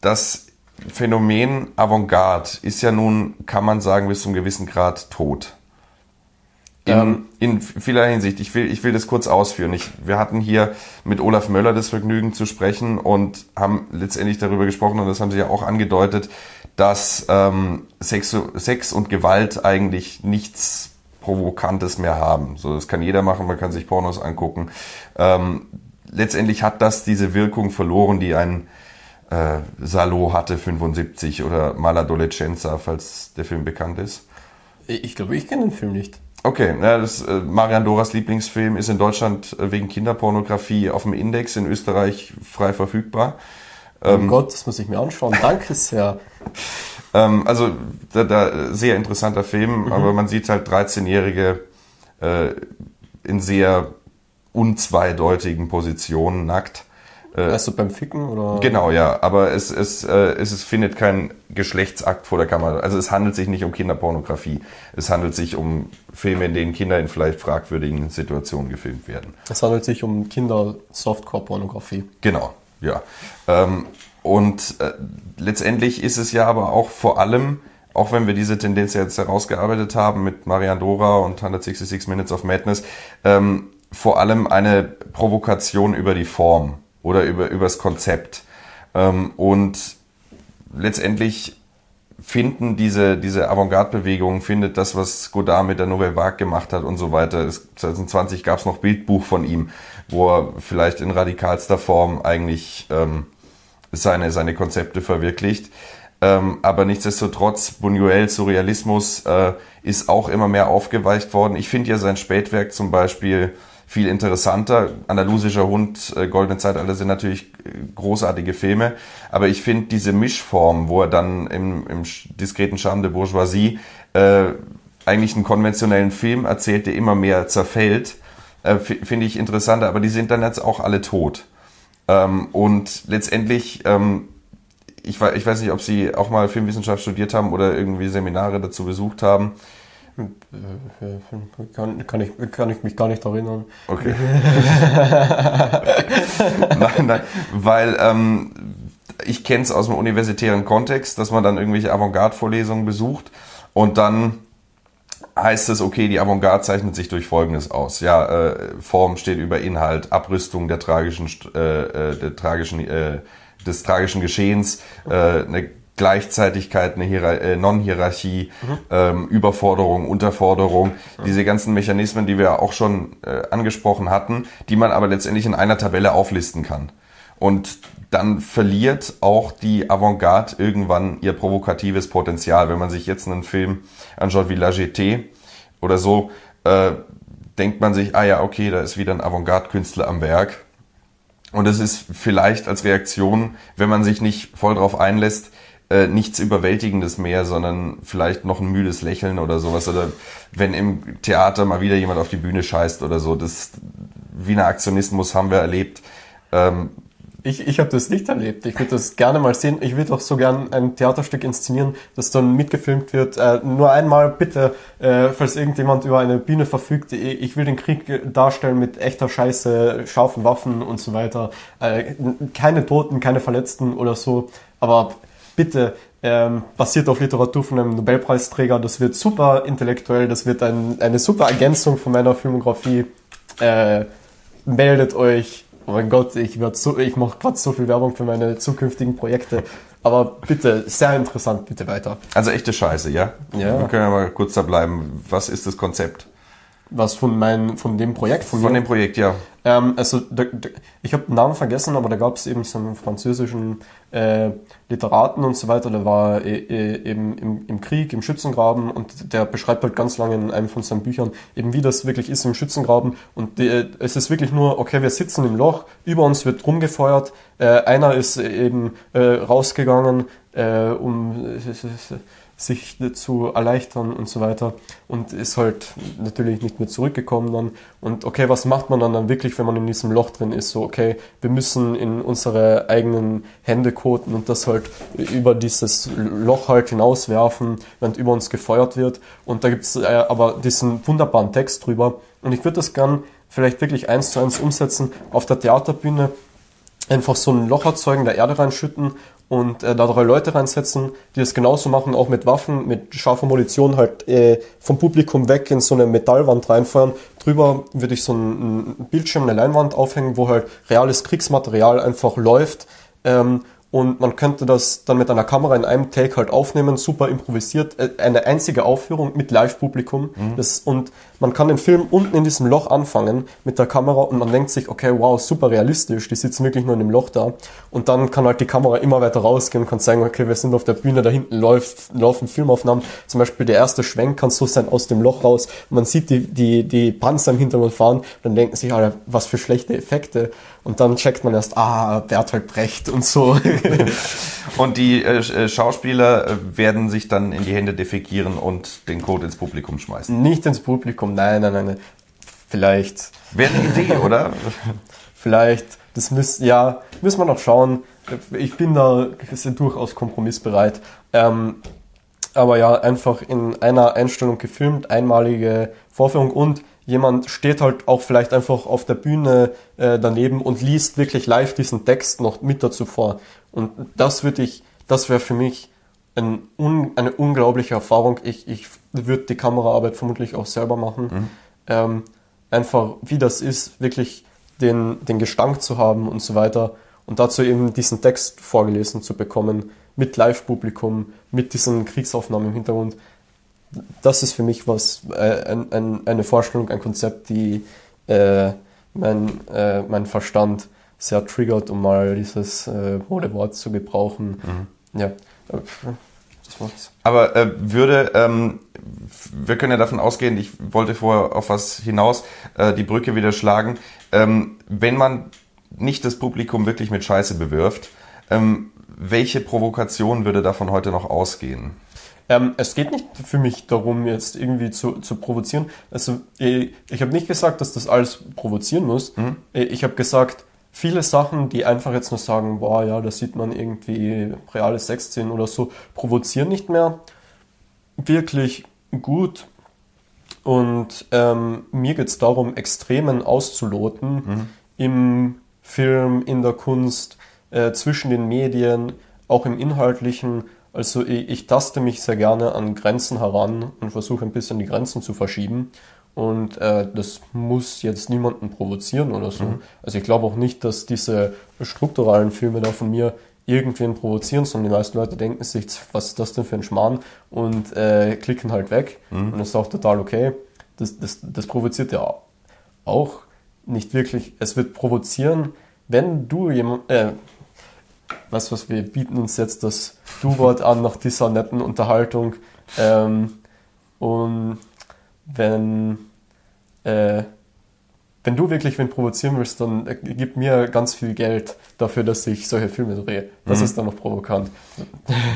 das Phänomen Avantgarde ist ja nun, kann man sagen, bis zum gewissen Grad tot. In, ähm, in vieler Hinsicht. Ich will, ich will das kurz ausführen. Ich, wir hatten hier mit Olaf Möller das Vergnügen zu sprechen und haben letztendlich darüber gesprochen, und das haben Sie ja auch angedeutet, dass ähm, Sex, Sex und Gewalt eigentlich nichts Provokantes mehr haben. So, das kann jeder machen, man kann sich Pornos angucken. Ähm, letztendlich hat das diese Wirkung verloren, die ein äh, Salo hatte, 75 oder Maladolescenza, falls der Film bekannt ist. Ich glaube, ich kenne den Film nicht. Okay, ja, das äh, Marian Doras Lieblingsfilm ist in Deutschland äh, wegen Kinderpornografie auf dem Index, in Österreich frei verfügbar. Oh ähm, Gott, das muss ich mir anschauen. Danke sehr. ähm, also da, da, sehr interessanter Film, mhm. aber man sieht halt 13-Jährige äh, in sehr unzweideutigen Positionen nackt. Äh, also beim Ficken oder? Genau, ja. Aber es, es, äh, es, es findet kein Geschlechtsakt vor der Kamera. Also es handelt sich nicht um Kinderpornografie. Es handelt sich um Filme, in denen Kinder in vielleicht fragwürdigen Situationen gefilmt werden. Es handelt sich um Kinder-Softcore-Pornografie. Genau, ja. Ähm, und äh, letztendlich ist es ja aber auch vor allem, auch wenn wir diese Tendenz jetzt herausgearbeitet haben mit Marian Dora und 166 Minutes of Madness, ähm, vor allem eine Provokation über die Form oder über übers Konzept. Ähm, und letztendlich finden diese, diese Avantgarde-Bewegung, findet das, was Godard mit der Nouvelle Vague gemacht hat und so weiter. 2020 gab es noch Bildbuch von ihm, wo er vielleicht in radikalster Form eigentlich ähm, seine, seine Konzepte verwirklicht. Ähm, aber nichtsdestotrotz, Buñuel, Surrealismus äh, ist auch immer mehr aufgeweicht worden. Ich finde ja sein Spätwerk zum Beispiel viel interessanter. Andalusischer Hund, äh, Goldene Zeitalter sind natürlich äh, großartige Filme, aber ich finde diese Mischform, wo er dann im, im diskreten Charme de Bourgeoisie äh, eigentlich einen konventionellen Film erzählt, der immer mehr zerfällt, äh, finde ich interessanter, aber die sind dann jetzt auch alle tot. Ähm, und letztendlich, ähm, ich, ich weiß nicht, ob Sie auch mal Filmwissenschaft studiert haben oder irgendwie Seminare dazu besucht haben. Kann, kann, ich, kann ich mich gar nicht erinnern. Okay. nein, nein, weil ähm, ich kenne es aus dem universitären Kontext, dass man dann irgendwelche Avantgarde-Vorlesungen besucht und dann heißt es, okay, die Avantgarde zeichnet sich durch Folgendes aus. Ja, äh, Form steht über Inhalt, Abrüstung der tragischen, äh, äh der tragischen, äh, des tragischen Geschehens, äh, eine Gleichzeitigkeit, eine Hierar äh, Non-Hierarchie, mhm. ähm, Überforderung, Unterforderung, mhm. diese ganzen Mechanismen, die wir auch schon äh, angesprochen hatten, die man aber letztendlich in einer Tabelle auflisten kann. Und dann verliert auch die Avantgarde irgendwann ihr provokatives Potenzial. Wenn man sich jetzt einen Film anschaut wie La GT oder so, äh, denkt man sich, ah ja, okay, da ist wieder ein Avantgarde-Künstler am Werk. Und es ist vielleicht als Reaktion, wenn man sich nicht voll drauf einlässt, äh, nichts Überwältigendes mehr, sondern vielleicht noch ein müdes Lächeln oder sowas. Oder wenn im Theater mal wieder jemand auf die Bühne scheißt oder so. Das Wiener Aktionismus haben wir erlebt. Ähm, ich, ich habe das nicht erlebt. Ich würde das gerne mal sehen. Ich würde auch so gern ein Theaterstück inszenieren, das dann mitgefilmt wird. Äh, nur einmal bitte, äh, falls irgendjemand über eine Bühne verfügt, ich will den Krieg darstellen mit echter Scheiße, scharfen Waffen und so weiter. Äh, keine Toten, keine Verletzten oder so. Aber bitte, ähm, basiert auf Literatur von einem Nobelpreisträger. Das wird super intellektuell, das wird ein, eine super Ergänzung von meiner Filmografie. Äh, meldet euch Oh mein Gott, ich, so, ich mache gerade so viel Werbung für meine zukünftigen Projekte. Aber bitte, sehr interessant, bitte weiter. Also echte Scheiße, ja? Ja. Wir können ja mal kurz da bleiben. Was ist das Konzept? Was von, mein, von dem Projekt? Von, von dem Projekt, ja. Ähm, also da, da, ich habe den Namen vergessen, aber da gab es eben so einen französischen äh, Literaten und so weiter, der war äh, äh, eben im, im Krieg, im Schützengraben und der beschreibt halt ganz lange in einem von seinen Büchern eben, wie das wirklich ist im Schützengraben und die, äh, es ist wirklich nur, okay, wir sitzen im Loch, über uns wird rumgefeuert, äh, einer ist eben rausgegangen, um sich zu erleichtern und so weiter. Und ist halt natürlich nicht mehr zurückgekommen dann. Und okay, was macht man dann dann wirklich, wenn man in diesem Loch drin ist, so okay, wir müssen in unsere eigenen Hände koten und das halt über dieses Loch halt hinauswerfen, während über uns gefeuert wird. Und da gibt's äh, aber diesen wunderbaren Text drüber. Und ich würde das gern vielleicht wirklich eins zu eins umsetzen auf der Theaterbühne einfach so ein Loch erzeugen, der Erde reinschütten und äh, da drei Leute reinsetzen, die das genauso machen, auch mit Waffen, mit scharfer Munition halt äh, vom Publikum weg in so eine Metallwand reinfeuern. Drüber würde ich so einen Bildschirm, eine Leinwand aufhängen, wo halt reales Kriegsmaterial einfach läuft. Ähm, und man könnte das dann mit einer Kamera in einem Take halt aufnehmen, super improvisiert, äh, eine einzige Aufführung mit Live-Publikum. Mhm. und man kann den Film unten in diesem Loch anfangen mit der Kamera und man denkt sich, okay, wow, super realistisch, die sitzen wirklich nur in dem Loch da. Und dann kann halt die Kamera immer weiter rausgehen und kann sagen, okay, wir sind auf der Bühne, da hinten läuft, laufen Filmaufnahmen. Zum Beispiel der erste Schwenk kann so sein aus dem Loch raus. Man sieht die, die, die Panzer im Hintergrund fahren, dann denken sich alle, was für schlechte Effekte. Und dann checkt man erst, ah, Bertolt Brecht und so. und die äh, äh, Schauspieler äh, werden sich dann in die Hände defekieren und den Code ins Publikum schmeißen. Nicht ins Publikum, nein, nein, nein. Vielleicht. Wäre eine Idee, oder? Vielleicht. Das müsste, ja, müssen wir noch schauen. Ich bin da durchaus kompromissbereit. Ähm, aber ja, einfach in einer Einstellung gefilmt, einmalige Vorführung und jemand steht halt auch vielleicht einfach auf der Bühne äh, daneben und liest wirklich live diesen Text noch mit dazu vor. Und das würde ich, das wäre für mich ein, un, eine unglaubliche Erfahrung. Ich, ich würde die Kameraarbeit vermutlich auch selber machen. Mhm. Ähm, einfach, wie das ist, wirklich den, den Gestank zu haben und so weiter. Und dazu eben diesen Text vorgelesen zu bekommen, mit Live-Publikum, mit diesen Kriegsaufnahmen im Hintergrund das ist für mich was, äh, ein, ein, eine Vorstellung, ein Konzept, die äh, mein, äh, mein Verstand sehr triggert, um mal dieses äh, Modewort zu gebrauchen. Mhm. Ja, das war's. Aber äh, würde, ähm, wir können ja davon ausgehen, ich wollte vorher auf was hinaus, äh, die Brücke wieder schlagen, ähm, wenn man nicht das Publikum wirklich mit Scheiße bewirft, ähm, welche Provokation würde davon heute noch ausgehen? Ähm, es geht nicht für mich darum, jetzt irgendwie zu, zu provozieren. Also ich, ich habe nicht gesagt, dass das alles provozieren muss. Mhm. Ich habe gesagt, viele Sachen, die einfach jetzt nur sagen, boah, ja, da sieht man irgendwie reale Sexszenen oder so, provozieren nicht mehr. Wirklich gut. Und ähm, mir geht es darum, Extremen auszuloten mhm. im Film, in der Kunst, äh, zwischen den Medien, auch im Inhaltlichen. Also ich, ich taste mich sehr gerne an Grenzen heran und versuche ein bisschen die Grenzen zu verschieben. Und äh, das muss jetzt niemanden provozieren oder so. Mhm. Also ich glaube auch nicht, dass diese strukturalen Filme da von mir irgendwen provozieren, sondern die meisten Leute denken sich, was ist das denn für ein Schmarrn und äh, klicken halt weg. Mhm. Und das ist auch total okay. Das, das, das provoziert ja auch nicht wirklich. Es wird provozieren, wenn du jemand, äh, weißt was, wir bieten uns jetzt das Du-Wort an nach dieser netten Unterhaltung. Ähm, und wenn, äh, wenn du wirklich wen provozieren willst, dann äh, gib mir ganz viel Geld dafür, dass ich solche Filme drehe. Das mhm. ist dann noch provokant.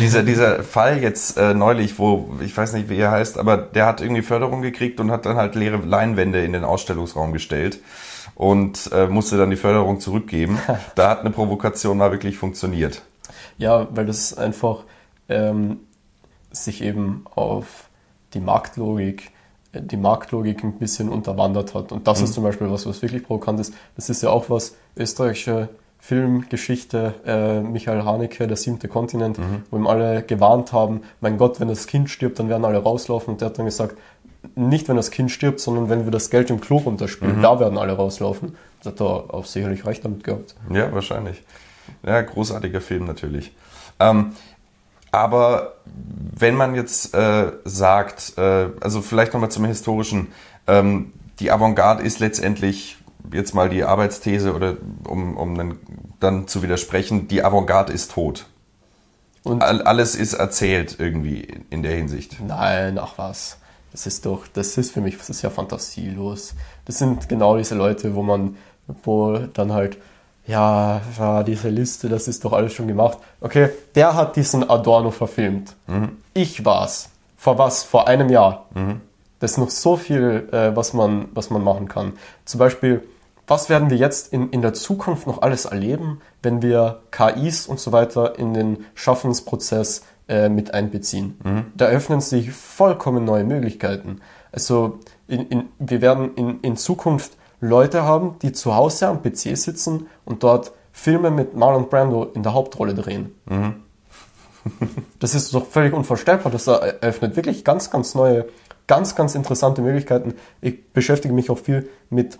Dieser, dieser Fall jetzt äh, neulich, wo, ich weiß nicht, wie er heißt, aber der hat irgendwie Förderung gekriegt und hat dann halt leere Leinwände in den Ausstellungsraum gestellt und äh, musste dann die Förderung zurückgeben. da hat eine Provokation mal wirklich funktioniert. Ja, weil das einfach ähm, sich eben auf die Marktlogik die Marktlogik ein bisschen unterwandert hat. Und das mhm. ist zum Beispiel was, was wirklich provokant ist. Das ist ja auch was österreichische Filmgeschichte, äh, Michael Haneke, der siebte Kontinent, mhm. wo ihm alle gewarnt haben, mein Gott, wenn das Kind stirbt, dann werden alle rauslaufen. Und der hat dann gesagt, nicht wenn das Kind stirbt, sondern wenn wir das Geld im Klo runterspielen, mhm. da werden alle rauslaufen. Das hat er auch sicherlich recht damit gehabt. Ja, wahrscheinlich. Ja, großartiger Film natürlich. Ähm, aber wenn man jetzt äh, sagt, äh, also vielleicht nochmal zum historischen, ähm, die Avantgarde ist letztendlich jetzt mal die Arbeitsthese oder um, um dann, dann zu widersprechen, die Avantgarde ist tot. Und alles ist erzählt irgendwie in der Hinsicht. Nein, ach was. Das ist doch, das ist für mich, das ist ja fantasielos. Das sind genau diese Leute, wo man, wo dann halt ja, ja, diese Liste, das ist doch alles schon gemacht. Okay, der hat diesen Adorno verfilmt. Mhm. Ich war's. Vor was? Vor einem Jahr. Mhm. Das ist noch so viel, äh, was, man, was man machen kann. Zum Beispiel, was werden wir jetzt in, in der Zukunft noch alles erleben, wenn wir KIs und so weiter in den Schaffensprozess äh, mit einbeziehen? Mhm. Da öffnen sich vollkommen neue Möglichkeiten. Also in, in, wir werden in, in Zukunft Leute haben, die zu Hause am PC sitzen und dort Filme mit Marlon Brando in der Hauptrolle drehen. Mhm. das ist doch völlig unvorstellbar. Das eröffnet wirklich ganz, ganz neue, ganz, ganz interessante Möglichkeiten. Ich beschäftige mich auch viel mit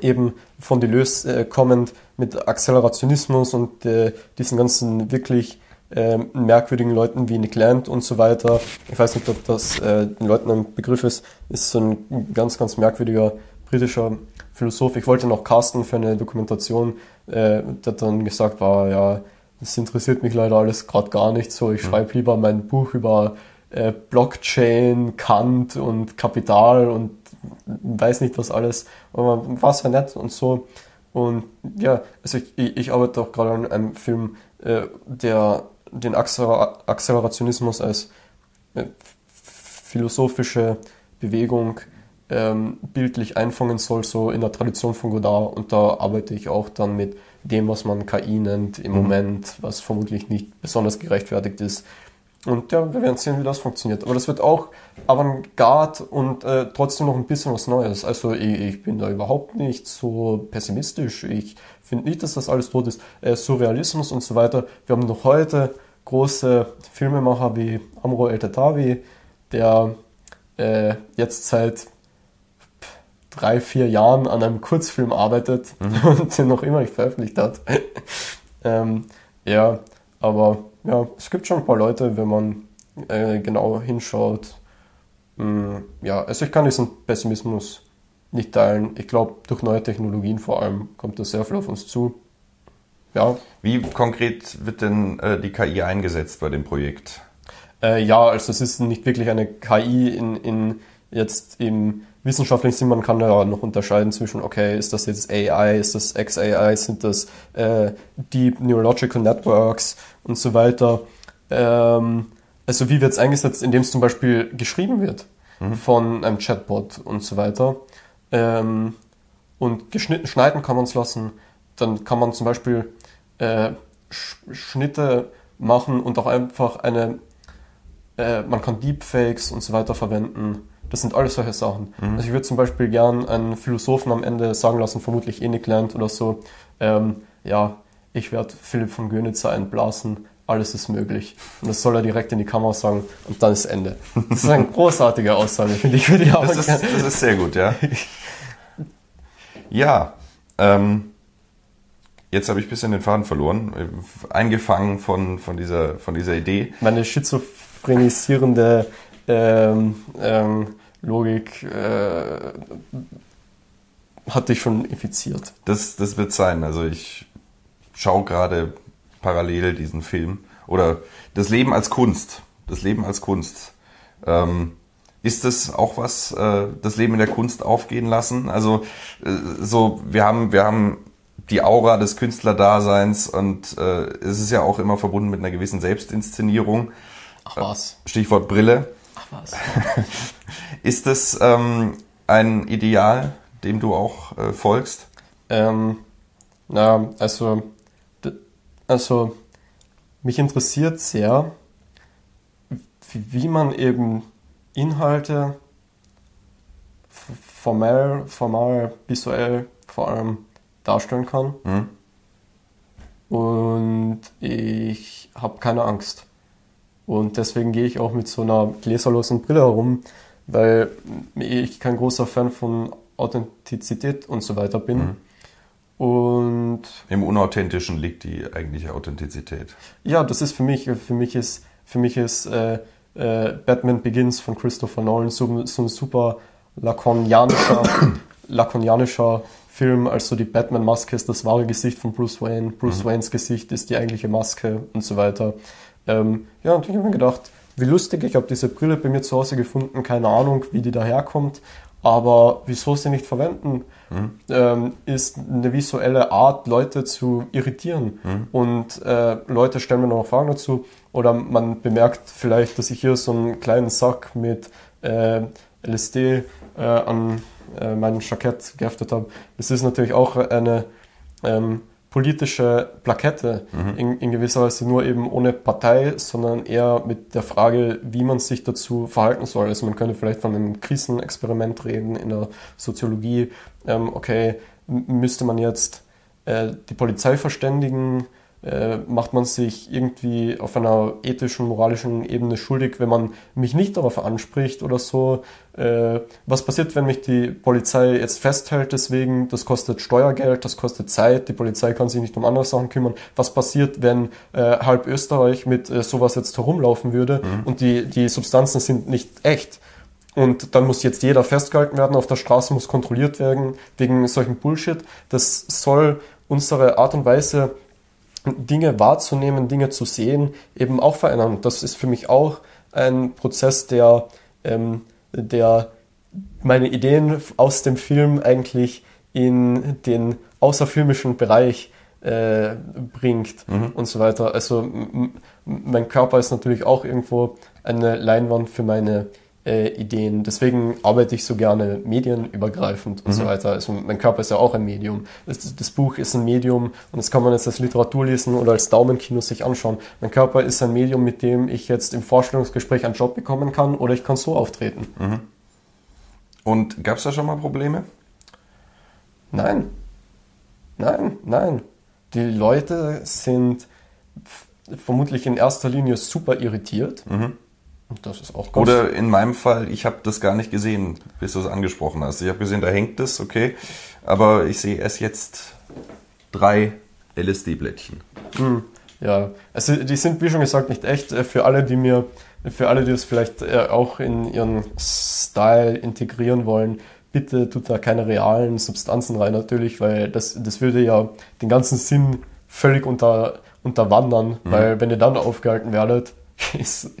eben von Deleuze äh, kommend mit Accelerationismus und äh, diesen ganzen wirklich äh, merkwürdigen Leuten wie Nick Land und so weiter. Ich weiß nicht, ob das äh, den Leuten ein Begriff ist. Ist so ein ganz, ganz merkwürdiger britischer Philosoph. Ich wollte noch casten für eine Dokumentation. Äh, der dann gesagt, war ja, das interessiert mich leider alles gerade gar nicht so. Ich mhm. schreibe lieber mein Buch über äh, Blockchain, Kant und Kapital und weiß nicht was alles. Aber war sehr nett und so. Und ja, also ich, ich arbeite auch gerade an einem Film, äh, der den Accelerationismus als äh, philosophische Bewegung ähm, bildlich einfangen soll, so in der Tradition von Godard. Und da arbeite ich auch dann mit dem, was man KI nennt im mhm. Moment, was vermutlich nicht besonders gerechtfertigt ist. Und ja, wir werden sehen, wie das funktioniert. Aber das wird auch Avantgarde und äh, trotzdem noch ein bisschen was Neues. Also ich, ich bin da überhaupt nicht so pessimistisch. Ich finde nicht, dass das alles tot ist. Äh, Surrealismus und so weiter. Wir haben noch heute große Filmemacher wie Amro El Tatavi, der äh, jetzt seit drei, vier Jahren an einem Kurzfilm arbeitet mhm. und den noch immer nicht veröffentlicht hat. ähm, ja, aber ja, es gibt schon ein paar Leute, wenn man äh, genau hinschaut. Mh, mm, ja, also ich kann diesen Pessimismus nicht teilen. Ich glaube, durch neue Technologien vor allem kommt da sehr viel auf uns zu. Ja. Wie konkret wird denn äh, die KI eingesetzt bei dem Projekt? Äh, ja, also es ist nicht wirklich eine KI in, in jetzt im wissenschaftlichen Sinn, man kann ja noch unterscheiden zwischen, okay, ist das jetzt AI, ist das XAI, sind das äh, Deep Neurological Networks und so weiter. Ähm, also wie wird es eingesetzt, indem es zum Beispiel geschrieben wird mhm. von einem Chatbot und so weiter. Ähm, und geschnitten schneiden kann man es lassen. dann kann man zum Beispiel äh, Sch Schnitte machen und auch einfach eine, äh, man kann Deepfakes und so weiter verwenden. Das sind alles solche Sachen. Mhm. Also ich würde zum Beispiel gern einen Philosophen am Ende sagen lassen, vermutlich eh nicht gelernt oder so, ähm, ja, ich werde Philipp von Gönitzer einblasen, alles ist möglich. Und das soll er direkt in die Kamera sagen und dann ist Ende. Das ist eine großartige Aussage, finde ich. Für die das, ist, das ist sehr gut, ja. Ja, ähm, jetzt habe ich ein bisschen den Faden verloren, eingefangen von, von, dieser, von dieser Idee. Meine schizophrenisierende ähm, ähm, Logik äh, hat dich schon infiziert. Das, das wird sein. Also ich schaue gerade parallel diesen Film. Oder das Leben als Kunst. Das Leben als Kunst. Ähm, ist das auch was, äh, das Leben in der Kunst aufgehen lassen? Also äh, so, wir haben, wir haben die Aura des Künstlerdaseins und äh, es ist ja auch immer verbunden mit einer gewissen Selbstinszenierung. Ach was. Stichwort Brille. Was. ist das ähm, ein Ideal, dem du auch äh, folgst? Ähm, na, also, also mich interessiert sehr, wie, wie man eben Inhalte formell, formal, visuell vor allem darstellen kann. Mhm. Und ich habe keine Angst. Und deswegen gehe ich auch mit so einer gläserlosen Brille herum, weil ich kein großer Fan von Authentizität und so weiter bin. Mhm. Und im Unauthentischen liegt die eigentliche Authentizität. Ja, das ist für mich, für mich ist, für mich ist äh, äh, Batman Begins von Christopher Nolan so, so ein super lakonianischer, lakonianischer Film. Also die Batman-Maske ist das wahre Gesicht von Bruce Wayne, Bruce mhm. Waynes Gesicht ist die eigentliche Maske und so weiter. Ähm, ja, und ich habe mir gedacht, wie lustig, ich habe diese Brille bei mir zu Hause gefunden, keine Ahnung, wie die daherkommt, aber wieso sie nicht verwenden, mhm. ähm, ist eine visuelle Art, Leute zu irritieren. Mhm. Und äh, Leute stellen mir noch Fragen dazu. Oder man bemerkt vielleicht, dass ich hier so einen kleinen Sack mit äh, LSD äh, an äh, meinem Jackett geheftet habe. Das ist natürlich auch eine ähm, politische Plakette mhm. in, in, gewisser Weise nur eben ohne Partei, sondern eher mit der Frage, wie man sich dazu verhalten soll. Also man könnte vielleicht von einem Krisenexperiment reden in der Soziologie. Ähm, okay, müsste man jetzt äh, die Polizei verständigen? äh, macht man sich irgendwie auf einer ethischen, moralischen Ebene schuldig, wenn man mich nicht darauf anspricht oder so. Äh, was passiert, wenn mich die Polizei jetzt festhält deswegen? Das kostet Steuergeld, das kostet Zeit, die Polizei kann sich nicht um andere Sachen kümmern. Was passiert, wenn äh, halb Österreich mit äh, sowas jetzt herumlaufen würde mhm. und die, die Substanzen sind nicht echt? Und dann muss jetzt jeder festgehalten werden, auf der Straße muss kontrolliert werden wegen solchen Bullshit. Das soll unsere Art und Weise Dinge wahrzunehmen, Dinge zu sehen, eben auch verändern. Das ist für mich auch ein Prozess, der, ähm, der meine Ideen aus dem Film eigentlich in den außerfilmischen Bereich äh, bringt mhm. und so weiter. Also mein Körper ist natürlich auch irgendwo eine Leinwand für meine äh, Ideen. Deswegen arbeite ich so gerne medienübergreifend und mhm. so weiter. Also mein Körper ist ja auch ein Medium. Das, das, Buch ist ein Medium und das kann man jetzt als Literatur lesen oder als Daumenkino sich anschauen. Mein Körper ist ein Medium, mit dem ich jetzt im Vorstellungsgespräch einen Job bekommen kann oder ich kann so auftreten. Mhm. Und gab es da schon mal Probleme? Nein. Nein, nein. Die Leute sind vermutlich in erster Linie super irritiert. Mhm das ist auch ganz Oder in meinem Fall, ich habe das gar nicht gesehen, bis du es angesprochen hast. Ich habe gesehen, da hängt es, okay. Aber ich sehe erst jetzt drei LSD-Blättchen. Hm, ja, also die sind, wie schon gesagt, nicht echt. Äh, für alle, die mir, für alle, die das vielleicht äh, auch in ihren Style integrieren wollen, bitte tut da keine realen Substanzen rein natürlich, weil das, das würde ja den ganzen Sinn völlig unter, unterwandern, mhm. weil wenn ihr dann aufgehalten werdet, ist,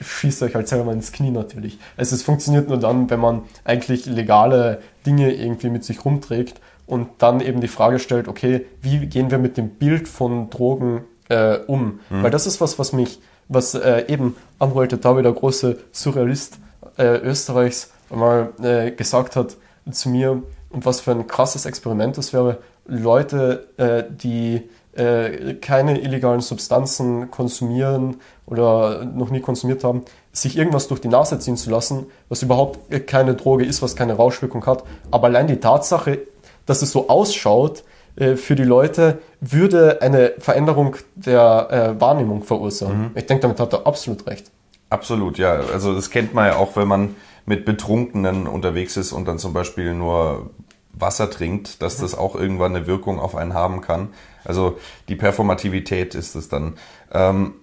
schießt euch halt selber mal ins Knie natürlich. Also es funktioniert nur dann, wenn man eigentlich legale Dinge irgendwie mit sich rumträgt und dann eben die Frage stellt, okay, wie gehen wir mit dem Bild von Drogen äh, um? Mhm. Weil das ist was, was mich, was äh, eben Amrol Tetawi, der große Surrealist äh, Österreichs, mal äh, gesagt hat zu mir und was für ein krasses Experiment das wäre, Leute, äh, die äh, keine illegalen Substanzen konsumieren oder noch nie konsumiert haben, sich irgendwas durch die Nase ziehen zu lassen, was überhaupt keine Droge ist, was keine Rauschwirkung hat. Aber allein die Tatsache, dass es so ausschaut, äh, für die Leute würde eine Veränderung der äh, Wahrnehmung verursachen. Mhm. Ich denke, damit hat er absolut recht. Absolut, ja. Also das kennt man ja auch, wenn man mit Betrunkenen unterwegs ist und dann zum Beispiel nur Wasser trinkt, dass das auch irgendwann eine Wirkung auf einen haben kann. Also die Performativität ist es dann. Ähm,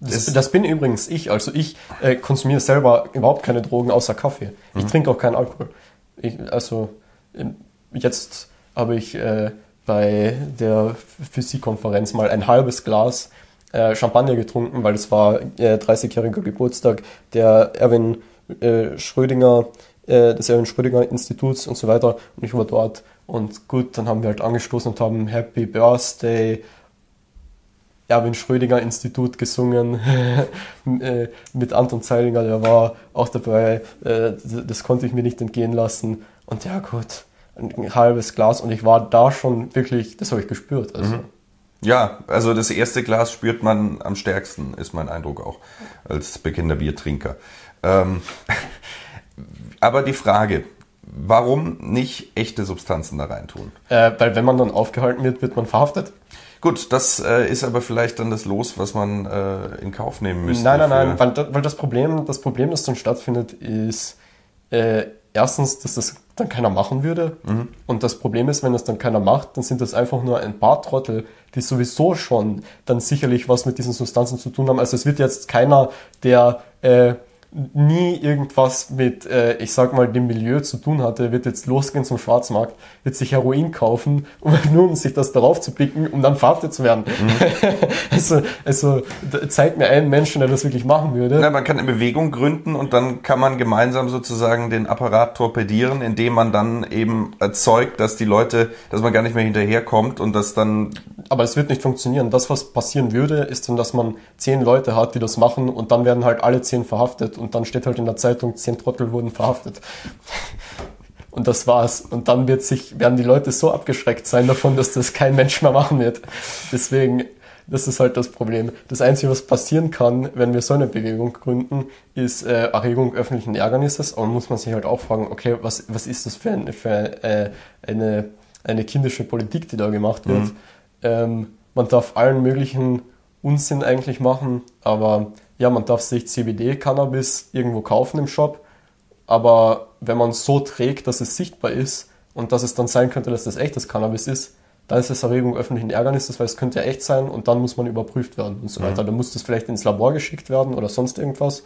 das, das, bin übrigens ich. Also ich äh, konsumiere selber überhaupt keine Drogen außer Kaffee. Ich mhm. trinke auch keinen Alkohol. Ich, also ähm, jetzt habe ich äh, bei der Physikkonferenz mal ein halbes Glas äh, Champagner getrunken, weil es war äh, 30-jähriger Geburtstag der Erwin äh, Schrödinger, äh, des Erwin Schrödinger Instituts und so weiter. Und ich war dort und gut, dann haben wir halt angestoßen und haben Happy Birthday Erwin Schrödinger Institut gesungen äh, mit Anton Zeilinger, der war auch dabei. Äh, das konnte ich mir nicht entgehen lassen. Und ja gut, ein halbes Glas und ich war da schon wirklich, das habe ich gespürt. Also. Mhm. Ja, also das erste Glas spürt man am stärksten, ist mein Eindruck auch als bekennender Biertrinker. Ähm, aber die Frage, warum nicht echte Substanzen da reintun? Äh, weil wenn man dann aufgehalten wird, wird man verhaftet. Gut, das äh, ist aber vielleicht dann das Los, was man äh, in Kauf nehmen müsste. Nein, nein, nein, weil, weil, das Problem, das Problem, das dann stattfindet, ist äh, erstens, dass das dann keiner machen würde. Mhm. Und das Problem ist, wenn das dann keiner macht, dann sind das einfach nur ein paar Trottel, die sowieso schon dann sicherlich was mit diesen Substanzen zu tun haben. Also es wird jetzt keiner, der äh, nie irgendwas mit, äh, ich sag mal, dem Milieu zu tun hatte, wird jetzt losgehen zum Schwarzmarkt, wird sich Heroin kaufen, um, nur um sich das darauf zu picken, um dann verhaftet zu werden. Mhm. also, also zeigt mir einen Menschen, der das wirklich machen würde. Na, man kann eine Bewegung gründen und dann kann man gemeinsam sozusagen den Apparat torpedieren, indem man dann eben erzeugt, dass die Leute, dass man gar nicht mehr hinterherkommt und dass dann... Aber es wird nicht funktionieren. Das, was passieren würde, ist dann, dass man zehn Leute hat, die das machen und dann werden halt alle zehn verhaftet und dann steht halt in der Zeitung, zehn Trottel wurden verhaftet. Und das war's. Und dann wird sich, werden die Leute so abgeschreckt sein davon, dass das kein Mensch mehr machen wird. Deswegen, das ist halt das Problem. Das Einzige, was passieren kann, wenn wir so eine Bewegung gründen, ist äh, Erregung öffentlichen Ärgernisses. Aber muss man sich halt auch fragen, okay, was, was ist das für, ein, für äh, eine, eine kindische Politik, die da gemacht wird? Mhm. Ähm, man darf allen möglichen Unsinn eigentlich machen, aber ja, man darf sich CBD-Cannabis irgendwo kaufen im Shop, aber wenn man so trägt, dass es sichtbar ist und dass es dann sein könnte, dass das echtes Cannabis ist, dann ist es Erregung öffentlichen Ärgernisses, weil es könnte ja echt sein und dann muss man überprüft werden und so mhm. weiter. Dann muss das vielleicht ins Labor geschickt werden oder sonst irgendwas.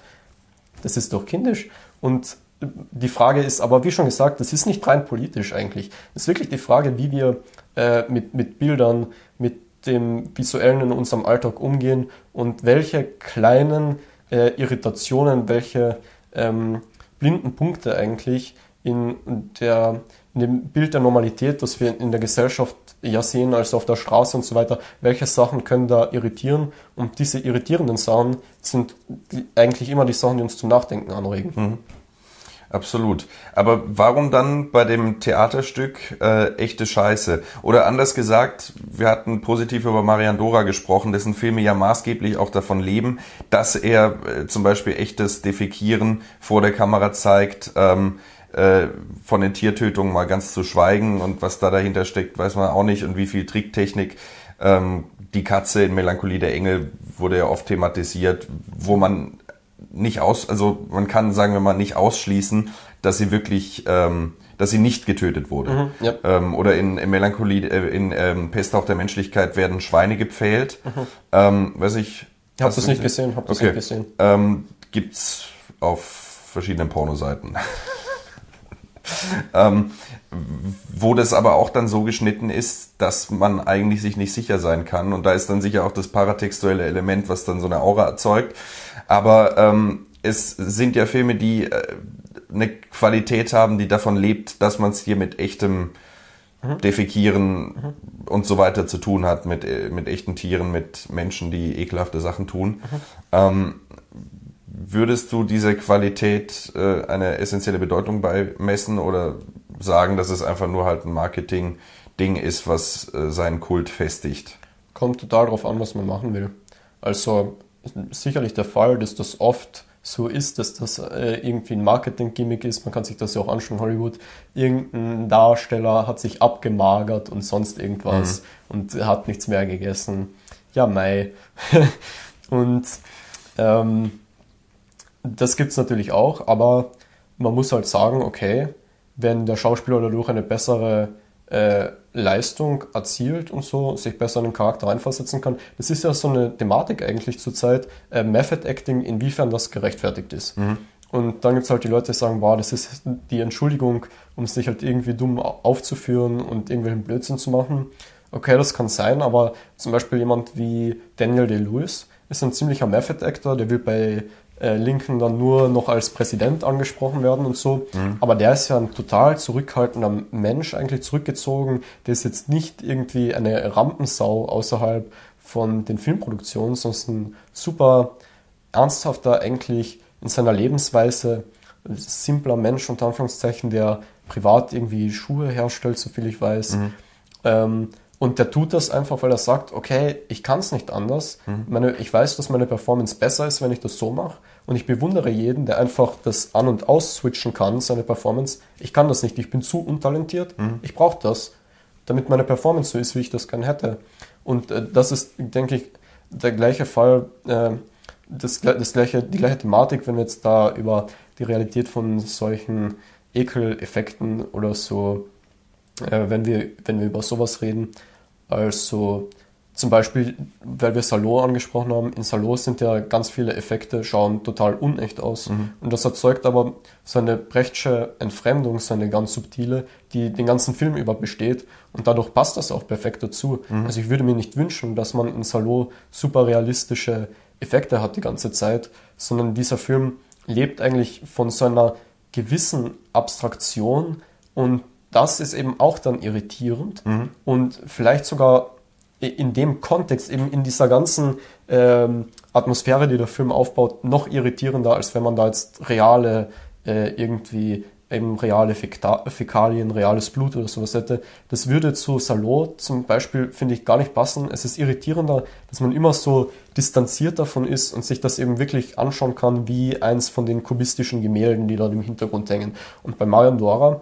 Das ist doch kindisch. Und die Frage ist aber, wie schon gesagt, das ist nicht rein politisch eigentlich. Das ist wirklich die Frage, wie wir äh, mit, mit Bildern, mit dem Visuellen in unserem Alltag umgehen und welche kleinen äh, Irritationen, welche ähm, blinden Punkte eigentlich in, der, in dem Bild der Normalität, das wir in der Gesellschaft ja sehen, also auf der Straße und so weiter, welche Sachen können da irritieren und diese irritierenden Sachen sind eigentlich immer die Sachen, die uns zum Nachdenken anregen. Mhm. Absolut. Aber warum dann bei dem Theaterstück äh, echte Scheiße? Oder anders gesagt, wir hatten positiv über Marian Dora gesprochen, dessen Filme ja maßgeblich auch davon leben, dass er äh, zum Beispiel echtes Defekieren vor der Kamera zeigt, ähm, äh, von den Tiertötungen mal ganz zu schweigen und was da dahinter steckt, weiß man auch nicht und wie viel Tricktechnik. Ähm, die Katze in Melancholie der Engel wurde ja oft thematisiert, wo man nicht aus, also man kann, sagen wir mal, nicht ausschließen, dass sie wirklich, ähm, dass sie nicht getötet wurde. Mhm, ja. ähm, oder in, in Melancholie, äh, in ähm, Pest auch der Menschlichkeit werden Schweine gepfählt. Mhm. Ähm, weiß ich. Habe das nicht gesehen, hab das okay. nicht gesehen. Ähm, gibt's auf verschiedenen Pornoseiten. ähm, wo das aber auch dann so geschnitten ist, dass man eigentlich sich nicht sicher sein kann. Und da ist dann sicher auch das paratextuelle Element, was dann so eine Aura erzeugt. Aber ähm, es sind ja Filme, die äh, eine Qualität haben, die davon lebt, dass man es hier mit echtem mhm. Defekieren mhm. und so weiter zu tun hat, mit, äh, mit echten Tieren, mit Menschen, die ekelhafte Sachen tun. Mhm. Ähm, würdest du dieser Qualität äh, eine essentielle Bedeutung beimessen oder sagen, das ist einfach nur halt ein Marketing, Ding ist, was äh, seinen Kult festigt. Kommt total drauf an, was man machen will. Also sicherlich der Fall, dass das oft so ist, dass das äh, irgendwie ein Marketing-Gimmick ist. Man kann sich das ja auch anschauen, Hollywood. Irgendein Darsteller hat sich abgemagert und sonst irgendwas mhm. und hat nichts mehr gegessen. Ja, Mai. und ähm, das gibt es natürlich auch, aber man muss halt sagen, okay, wenn der Schauspieler dadurch eine bessere äh, Leistung erzielt und so, sich besser in den Charakter reinversetzen kann. Das ist ja so eine Thematik eigentlich zurzeit, äh, Method Acting, inwiefern das gerechtfertigt ist. Mhm. Und dann gibt es halt die Leute, die sagen, wow, das ist die Entschuldigung, um sich halt irgendwie dumm aufzuführen und irgendwelchen Blödsinn zu machen. Okay, das kann sein, aber zum Beispiel jemand wie Daniel Day-Lewis ist ein ziemlicher Method Actor, der will bei äh, Lincoln dann nur noch als Präsident angesprochen werden und so. Mhm. Aber der ist ja ein total zurückhaltender Mensch, eigentlich zurückgezogen. Der ist jetzt nicht irgendwie eine Rampensau außerhalb von den Filmproduktionen, sondern ein super ernsthafter, eigentlich in seiner Lebensweise simpler Mensch, unter Anführungszeichen, der privat irgendwie Schuhe herstellt, soviel ich weiß. Mhm. Ähm, und der tut das einfach, weil er sagt, okay, ich kann es nicht anders. Mhm. Meine, ich weiß, dass meine Performance besser ist, wenn ich das so mache. Und ich bewundere jeden, der einfach das an- und ausswitchen kann, seine Performance. Ich kann das nicht, ich bin zu untalentiert. Mhm. Ich brauche das, damit meine Performance so ist, wie ich das gern hätte. Und äh, das ist, denke ich, der gleiche Fall, äh, das, das gleiche, die gleiche Thematik, wenn wir jetzt da über die Realität von solchen Ekeleffekten oder so äh, wenn, wir, wenn wir über sowas reden. Also zum Beispiel, weil wir Salo angesprochen haben, in Salo sind ja ganz viele Effekte, schauen total unecht aus. Mhm. Und das erzeugt aber so eine Brechtsche Entfremdung, so eine ganz subtile, die den ganzen Film über besteht. Und dadurch passt das auch perfekt dazu. Mhm. Also ich würde mir nicht wünschen, dass man in Salo super realistische Effekte hat die ganze Zeit, sondern dieser Film lebt eigentlich von so einer gewissen Abstraktion und das ist eben auch dann irritierend mhm. und vielleicht sogar in dem Kontext, eben in dieser ganzen ähm, Atmosphäre, die der Film aufbaut, noch irritierender, als wenn man da jetzt reale, äh, irgendwie eben reale Fäkalien, reales Blut oder sowas hätte. Das würde zu Salot zum Beispiel, finde ich, gar nicht passen. Es ist irritierender, dass man immer so distanziert davon ist und sich das eben wirklich anschauen kann, wie eins von den kubistischen Gemälden, die dort im Hintergrund hängen. Und bei Marion Dora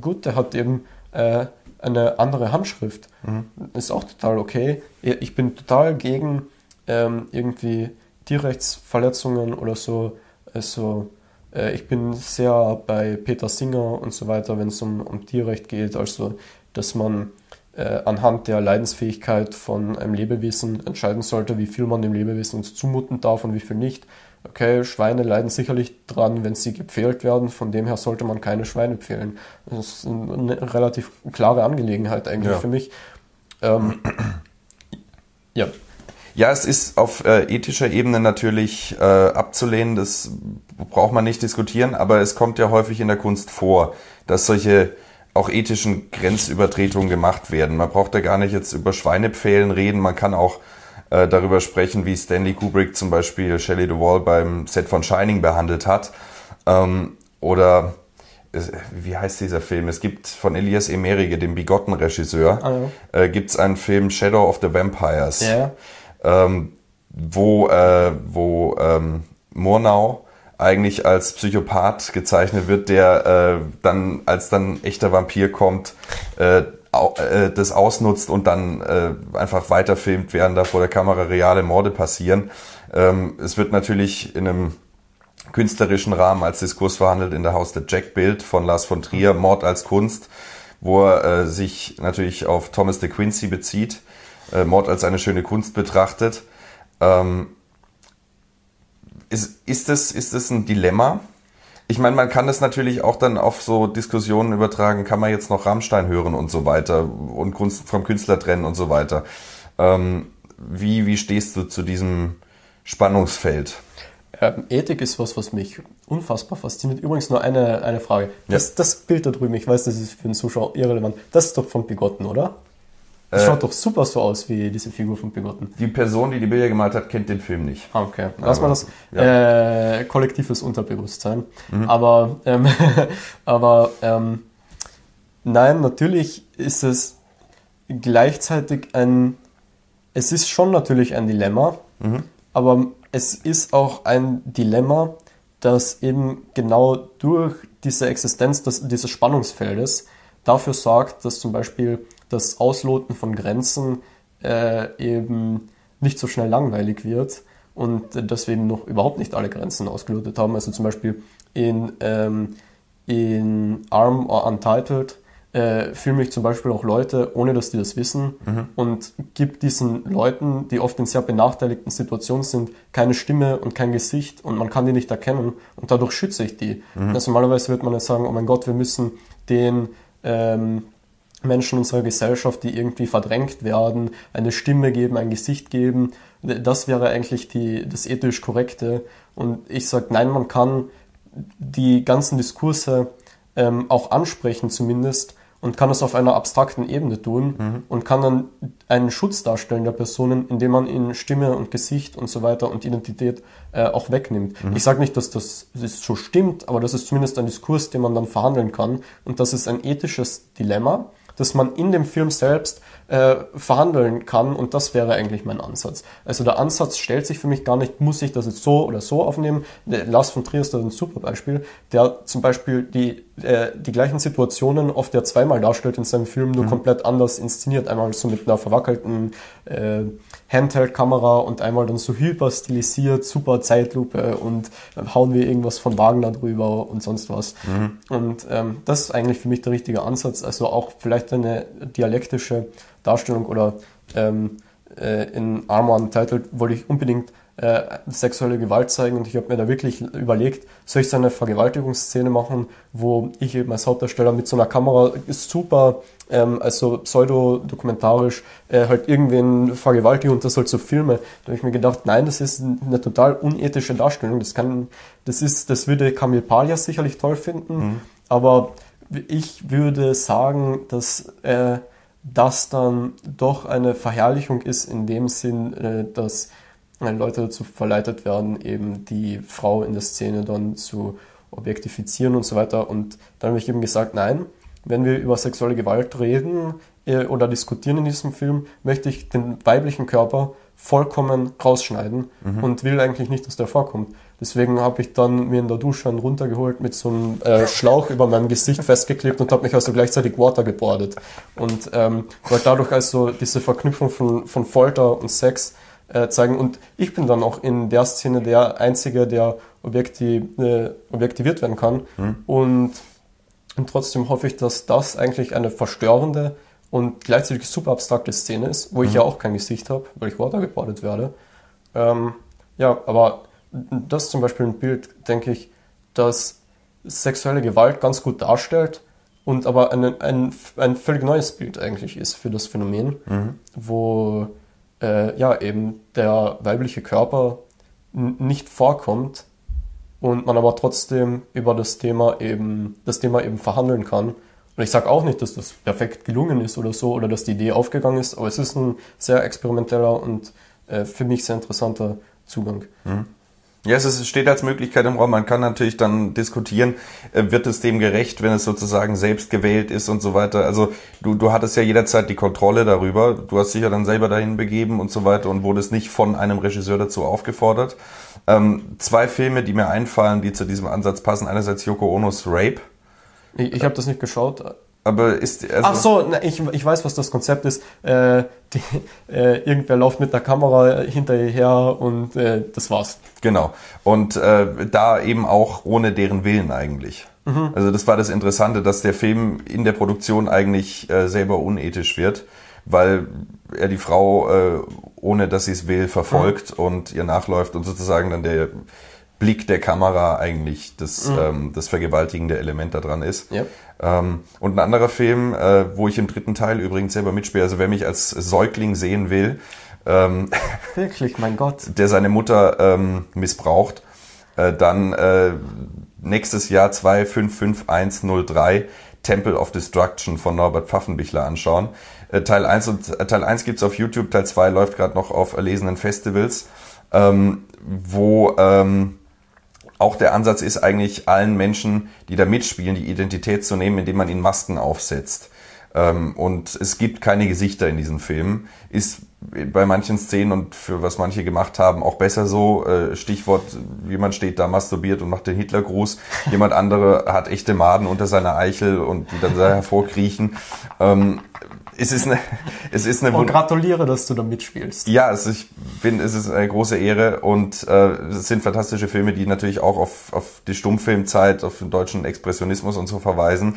gut, der hat eben äh, eine andere Handschrift. Mhm. Ist auch total okay. Ich bin total gegen ähm, irgendwie Tierrechtsverletzungen oder so. Also, äh, ich bin sehr bei Peter Singer und so weiter, wenn es um, um Tierrecht geht. Also, dass man äh, anhand der Leidensfähigkeit von einem Lebewesen entscheiden sollte, wie viel man dem Lebewesen uns zumuten darf und wie viel nicht okay, Schweine leiden sicherlich dran, wenn sie gepfählt werden, von dem her sollte man keine Schweine pfählen. Das ist eine relativ klare Angelegenheit eigentlich ja. für mich. Ähm, ja. Ja, es ist auf äh, ethischer Ebene natürlich äh, abzulehnen, das braucht man nicht diskutieren, aber es kommt ja häufig in der Kunst vor, dass solche auch ethischen Grenzübertretungen gemacht werden. Man braucht ja gar nicht jetzt über Schweinepfählen reden, man kann auch äh, darüber sprechen, wie Stanley Kubrick zum Beispiel Shelley Duvall beim Set von Shining behandelt hat. Ähm, oder wie heißt dieser Film? Es gibt von Elias Emerige, dem bigotten Regisseur, ja. äh, gibt es einen Film Shadow of the Vampires, ja. ähm, wo, äh, wo ähm, Murnau eigentlich als Psychopath gezeichnet wird, der äh, dann, als dann echter Vampir kommt, äh, das ausnutzt und dann äh, einfach weiterfilmt, während da vor der Kamera reale Morde passieren. Ähm, es wird natürlich in einem künstlerischen Rahmen als Diskurs verhandelt in der Haus der Jack Bild von Lars von Trier, Mord als Kunst, wo er äh, sich natürlich auf Thomas de Quincy bezieht, äh, Mord als eine schöne Kunst betrachtet. Ähm, ist, ist, das, ist das ein Dilemma? Ich meine, man kann das natürlich auch dann auf so Diskussionen übertragen, kann man jetzt noch Rammstein hören und so weiter und Kunst vom Künstler trennen und so weiter. Ähm, wie, wie stehst du zu diesem Spannungsfeld? Ähm, Ethik ist was, was mich unfassbar fasziniert. Übrigens nur eine, eine Frage. Das, ja. das Bild da drüben, ich weiß, das ist für den Zuschauer irrelevant. Das ist doch von Bigotten, oder? Das äh, schaut doch super so aus wie diese Figur von Bigotten. Die Person, die die Bilder gemalt hat, kennt den Film nicht. Ah, okay. Lass mal das ja. äh, kollektives Unterbewusstsein. Mhm. Aber, ähm, aber ähm, nein, natürlich ist es gleichzeitig ein, es ist schon natürlich ein Dilemma, aber es ist auch ein Dilemma, das eben genau durch diese Existenz des, dieses Spannungsfeldes dafür sorgt, dass zum Beispiel das Ausloten von Grenzen äh, eben nicht so schnell langweilig wird und äh, dass wir eben noch überhaupt nicht alle Grenzen ausgelotet haben. Also zum Beispiel in, ähm, in Arm or Untitled äh, filme ich zum Beispiel auch Leute, ohne dass die das wissen und gibt diesen Leuten, die oft in sehr benachteiligten Situationen sind, keine Stimme und kein Gesicht und man kann die nicht erkennen und dadurch schütze ich die. Also normalerweise wird man jetzt sagen, oh mein Gott, wir müssen den ähm, Menschen unserer Gesellschaft, die irgendwie verdrängt werden, eine Stimme geben, ein Gesicht geben. Das wäre eigentlich die, das ethisch Korrekte. Und ich sage, nein, man kann die ganzen Diskurse ähm, auch ansprechen zumindest und kann das auf einer abstrakten Ebene tun und kann dann einen Schutz darstellen der Personen, indem man ihnen Stimme und Gesicht und so weiter und Identität äh, auch wegnimmt. Ich sage nicht, dass das, das so stimmt, aber das ist zumindest ein Diskurs, den man dann verhandeln kann und das ist ein ethisches Dilemma, das man in dem Film selbst äh, verhandeln kann und das wäre eigentlich mein Ansatz. Also der Ansatz stellt sich für mich gar nicht, muss ich das jetzt so oder so aufnehmen. Lars von Trier ist da ein super Beispiel, der zum Beispiel die, äh, die gleichen Situationen oft ja zweimal darstellt in seinem Film, nur komplett anders inszeniert. Einmal so mit einer verwackelten äh, Handheld-Kamera und einmal dann so hyper stilisiert, super Zeitlupe und dann hauen wir irgendwas von Wagner drüber und sonst was. Und ähm, das ist eigentlich für mich der richtige Ansatz. Also auch vielleicht eine dialektische Darstellung oder ähm, äh, in Armor Untitled wollte ich unbedingt äh, sexuelle Gewalt zeigen und ich habe mir da wirklich überlegt, soll ich so eine Vergewaltigungsszene machen, wo ich eben als Hauptdarsteller mit so einer Kamera super, ähm, also pseudo-dokumentarisch, äh, halt irgendwen vergewaltige und das halt so filme. Da habe ich mir gedacht, nein, das ist eine total unethische Darstellung. Das kann, das ist, das würde Kamil Palias sicherlich toll finden, aber ich würde sagen, dass äh, das dann doch eine Verherrlichung ist in dem Sinn, äh, dass Leute dazu verleitet werden, eben die Frau in der Szene dann zu objektifizieren und so weiter. Und dann habe ich eben gesagt, nein, wenn wir über sexuelle Gewalt reden äh, oder diskutieren in diesem Film, möchte ich den weiblichen Körper vollkommen rausschneiden und will eigentlich nicht, dass der vorkommt. Deswegen habe ich dann mir in der Dusche einen runtergeholt mit so einem äh, Schlauch über meinem Gesicht festgeklebt und habe mich also gleichzeitig Water gebordet. Und ähm, wollte dadurch also diese Verknüpfung von, von Folter und Sex äh, zeigen. Und ich bin dann auch in der Szene der Einzige, der objekti äh, objektiviert werden kann. Und, und trotzdem hoffe ich, dass das eigentlich eine verstörende und gleichzeitig super abstrakte Szene ist, wo ich ja auch kein Gesicht habe, weil ich Water gebordet werde. Ähm, ja, aber das ist zum Beispiel ein Bild, denke ich, das sexuelle Gewalt ganz gut darstellt und aber ein, ein, ein völlig neues Bild eigentlich ist für das Phänomen, wo äh, ja eben der weibliche Körper nicht vorkommt und man aber trotzdem über das Thema eben das Thema eben verhandeln kann. Und ich sage auch nicht, dass das perfekt gelungen ist oder so oder dass die Idee aufgegangen ist, aber es ist ein sehr experimenteller und äh, für mich sehr interessanter Zugang. Ja, es steht als Möglichkeit im Raum. Man kann natürlich dann diskutieren, äh, wird es dem gerecht, wenn es sozusagen selbst gewählt ist und so weiter. Also du, du hattest ja jederzeit die Kontrolle darüber. Du hast dich ja dann selber dahin begeben und so weiter und wurdest nicht von einem Regisseur dazu aufgefordert. Ähm, zwei Filme, die mir einfallen, die zu diesem Ansatz passen. Einerseits Yoko Onos Rape. Ich, ich habe das nicht geschaut. Aber ist also, Ach so, na, ich, ich weiß, was das Konzept ist. Äh, die, äh, irgendwer läuft mit der Kamera hinter ihr her und äh, das war's. Genau. Und äh, da eben auch ohne deren Willen eigentlich. Also das war das Interessante, dass der Film in der Produktion eigentlich äh, selber unethisch wird, weil er die Frau, äh, ohne dass sie es will, verfolgt und ihr nachläuft und sozusagen dann der Blick der Kamera eigentlich das, ähm, das vergewaltigende Element daran ist. Ja. Ähm, und ein anderer Film, äh, wo ich im dritten Teil übrigens selber mitspiele, also wer mich als Säugling sehen will, ähm, Wirklich, mein Gott. der seine Mutter ähm, missbraucht, äh, dann äh, nächstes Jahr 255103 Temple of Destruction von Norbert Pfaffenbichler anschauen. Äh, Teil 1 und äh, Teil 1 gibt's auf YouTube, Teil 2 läuft gerade noch auf erlesenen Festivals, ähm, wo ähm, auch der Ansatz ist eigentlich allen Menschen, die da mitspielen, die Identität zu nehmen, indem man ihnen Masken aufsetzt. Ähm, und es gibt keine Gesichter in diesem Film. Ist bei manchen Szenen und für was manche gemacht haben auch besser so. Äh, Stichwort, jemand steht da, masturbiert und macht den Hitlergruß. Jemand andere hat echte Maden unter seiner Eichel und die dann da hervorkriechen. Es ist eine, es ist eine und gratuliere, dass du da mitspielst. Ja, es, ich bin, es ist eine große Ehre und äh, es sind fantastische Filme, die natürlich auch auf, auf die Stummfilmzeit, auf den deutschen Expressionismus und so verweisen,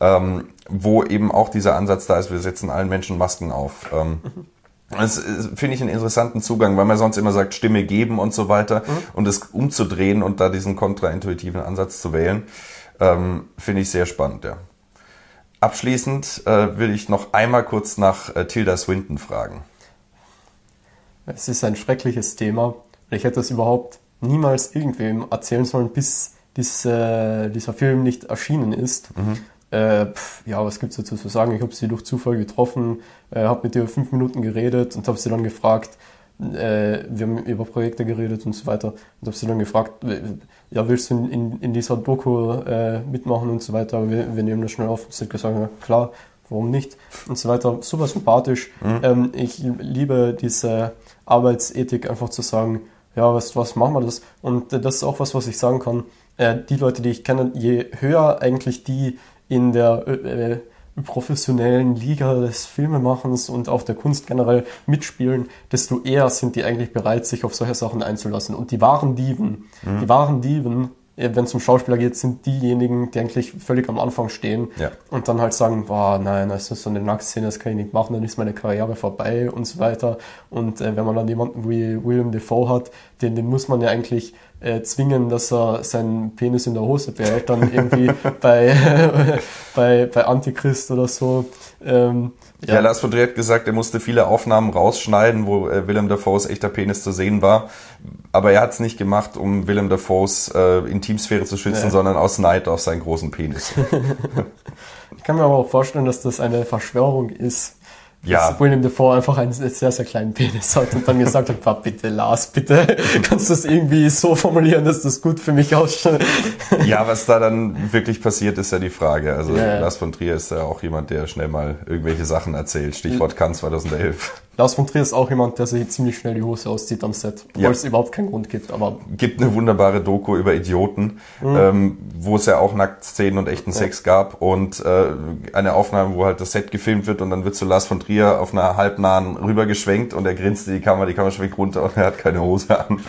ähm, wo eben auch dieser Ansatz da ist, wir setzen allen Menschen Masken auf. Ähm, mhm. Das finde ich einen interessanten Zugang, weil man sonst immer sagt, Stimme geben und so weiter mhm. und es umzudrehen und da diesen kontraintuitiven Ansatz zu wählen, ähm, finde ich sehr spannend, ja. Abschließend äh, will ich noch einmal kurz nach äh, Tilda Swinton fragen. Es ist ein schreckliches Thema. Ich hätte das überhaupt niemals irgendwem erzählen sollen, bis dies, äh, dieser Film nicht erschienen ist. Mhm. Äh, pf, ja, was gibt's dazu zu sagen? Ich habe sie durch Zufall getroffen, äh, habe mit ihr fünf Minuten geredet und habe sie dann gefragt, äh, wir haben über Projekte geredet und so weiter und habe sie dann gefragt, ja, willst du in, in dieser Doku äh, mitmachen und so weiter? Wir, wir nehmen das schnell auf. Sie hat gesagt, ja, klar, warum nicht? Und so weiter. Super sympathisch. Mhm. Ähm, ich liebe diese Arbeitsethik, einfach zu sagen, ja, was, was machen wir das? Und äh, das ist auch was, was ich sagen kann. Äh, die Leute, die ich kenne, je höher eigentlich die in der äh, professionellen Liga des Filmemachens und auch der Kunst generell mitspielen, desto eher sind die eigentlich bereit, sich auf solche Sachen einzulassen. Und die wahren Diven, mhm. die wahren Diven, äh, wenn es um Schauspieler geht, sind diejenigen, die eigentlich völlig am Anfang stehen ja. und dann halt sagen, boah, nein, das ist so eine Nacktszene, das kann ich nicht machen, dann ist meine Karriere vorbei und so weiter. Und äh, wenn man dann jemanden wie William Defoe hat, den, den muss man ja eigentlich äh, zwingen, dass er seinen Penis in der Hose behält, dann irgendwie bei, bei, bei Antichrist oder so. Ähm, ja. ja, Lars von Trier hat gesagt, er musste viele Aufnahmen rausschneiden, wo äh, Willem Dafoes echter Penis zu sehen war. Aber er hat es nicht gemacht, um Willem Dafoes äh, Intimsphäre zu schützen, ja. sondern aus Neid auf seinen großen Penis. ich kann mir aber auch vorstellen, dass das eine Verschwörung ist, ja. dass William Dafoe einfach einen sehr, sehr kleinen Penis hat und dann gesagt hat, Papa, bitte, Lars, bitte, kannst du das irgendwie so formulieren, dass das gut für mich ausschaut? Ja, was da dann wirklich passiert, ist ja die Frage. Also ja, Lars von Trier ist ja auch jemand, der schnell mal irgendwelche Sachen erzählt. Stichwort Cannes 2011. Lars von Trier ist auch jemand, der sich ziemlich schnell die Hose auszieht am Set, obwohl ja. es überhaupt keinen Grund gibt. Aber gibt eine wunderbare Doku über Idioten, mhm. ähm, wo es ja auch Nacktszenen und echten ja. Sex gab und äh, eine Aufnahme, wo halt das Set gefilmt wird und dann wird zu Lars von Trier auf einer halbnahen rübergeschwenkt und er grinst in die Kamera, die Kamera schwenkt runter und er hat keine Hose an.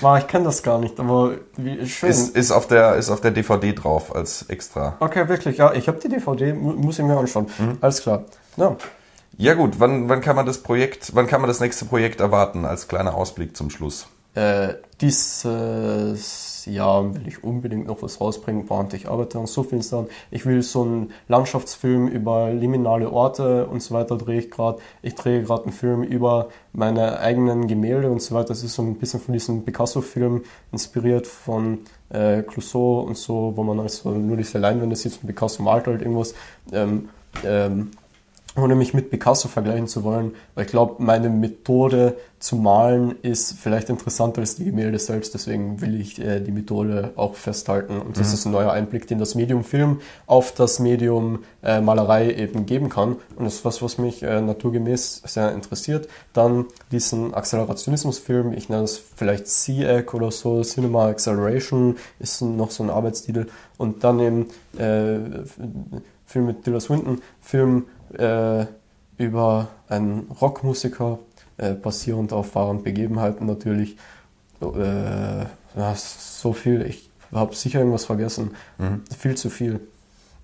War, ich kenne das gar nicht, aber wie schön. Ist, ist, auf der, ist auf der DVD drauf als extra. Okay, wirklich, ja, ich habe die DVD, muss ich mir anschauen. Mhm. Alles klar. Ja. Ja gut, wann, wann kann man das Projekt, wann kann man das nächste Projekt erwarten als kleiner Ausblick zum Schluss? Äh, dieses Jahr will ich unbedingt noch was rausbringen, und ich arbeite an so vielen Sachen. Ich will so einen Landschaftsfilm über liminale Orte und so weiter drehe ich gerade. Ich drehe gerade einen Film über meine eigenen Gemälde und so weiter. Das ist so ein bisschen von diesem Picasso-Film inspiriert von äh, Clouseau und so, wo man also nur diese Leinwände sieht und Picasso malt halt irgendwas. Ähm, ähm, ohne mich mit Picasso vergleichen zu wollen, weil ich glaube, meine Methode zu malen ist vielleicht interessanter als die Gemälde selbst, deswegen will ich äh, die Methode auch festhalten und das mhm. ist ein neuer Einblick, den das Medium Film auf das Medium äh, Malerei eben geben kann und das ist was, was mich äh, naturgemäß sehr interessiert. Dann diesen Accelerationismus-Film, ich nenne es vielleicht CAC oder so, Cinema Acceleration ist noch so ein Arbeitstitel und dann eben äh, Film mit Tilda Swinton, Film äh, über einen Rockmusiker, äh, basierend auf wahren Begebenheiten natürlich. Äh, ja, so viel, ich habe sicher irgendwas vergessen. Mhm. Viel zu viel.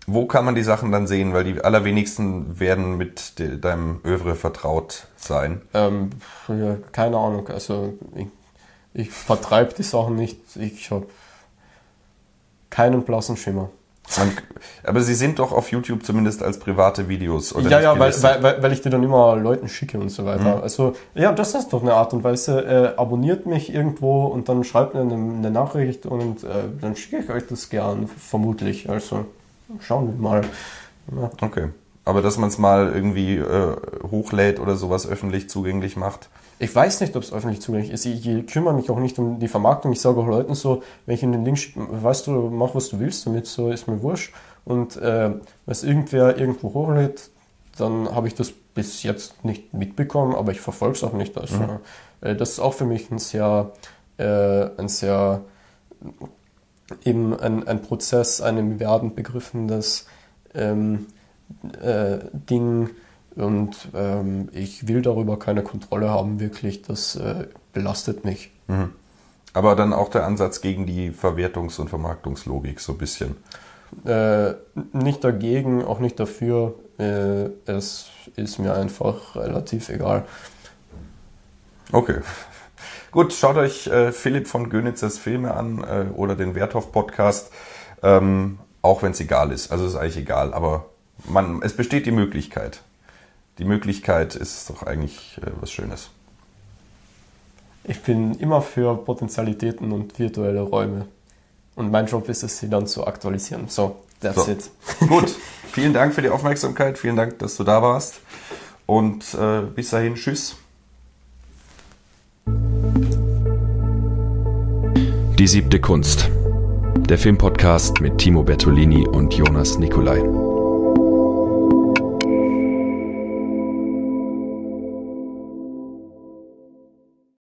Wo kann man die Sachen dann sehen? Weil die allerwenigsten werden mit de deinem Övre vertraut sein. Ähm, ja, keine Ahnung. Also ich, ich vertreibe die Sachen nicht. Ich habe keinen blassen Schimmer. Man, aber sie sind doch auf YouTube zumindest als private Videos, oder? Ja, ja, weil, weil, weil ich die dann immer Leuten schicke und so weiter. Mhm. Also, ja, das ist doch eine Art und Weise. Äh, abonniert mich irgendwo und dann schreibt mir eine, eine Nachricht und äh, dann schicke ich euch das gern, vermutlich. Also, schauen wir mal. Ja. Okay. Aber dass man es mal irgendwie äh, hochlädt oder sowas öffentlich zugänglich macht? Ich weiß nicht, ob es öffentlich zugänglich ist. Ich, ich, kümmere mich auch nicht um die Vermarktung. Ich sage auch Leuten so, wenn ich ihnen den Link schicke, weißt du, mach was du willst damit, so ist mir wurscht. Und äh, wenn es irgendwer irgendwo hochlädt, dann habe ich das bis jetzt nicht mitbekommen, aber ich verfolge es auch nicht. Also, mhm. äh, das ist auch für mich ein sehr, äh, ein sehr eben ein, ein Prozess, ein im Werden begriffenes ähm, äh, Ding und ähm, ich will darüber keine Kontrolle haben, wirklich. Das äh, belastet mich. Mhm. Aber dann auch der Ansatz gegen die Verwertungs- und Vermarktungslogik so ein bisschen. Äh, nicht dagegen, auch nicht dafür. Äh, es ist mir einfach relativ egal. Okay. Gut, schaut euch äh, Philipp von Gönitzers Filme an äh, oder den Werthoff-Podcast, ähm, auch wenn es egal ist. Also es ist eigentlich egal, aber man, es besteht die Möglichkeit. Die Möglichkeit ist doch eigentlich äh, was Schönes. Ich bin immer für Potenzialitäten und virtuelle Räume. Und mein Job ist es, sie dann zu aktualisieren. So, that's so. it. Gut, vielen Dank für die Aufmerksamkeit. Vielen Dank, dass du da warst. Und äh, bis dahin, tschüss. Die siebte Kunst. Der Filmpodcast mit Timo Bertolini und Jonas Nicolai.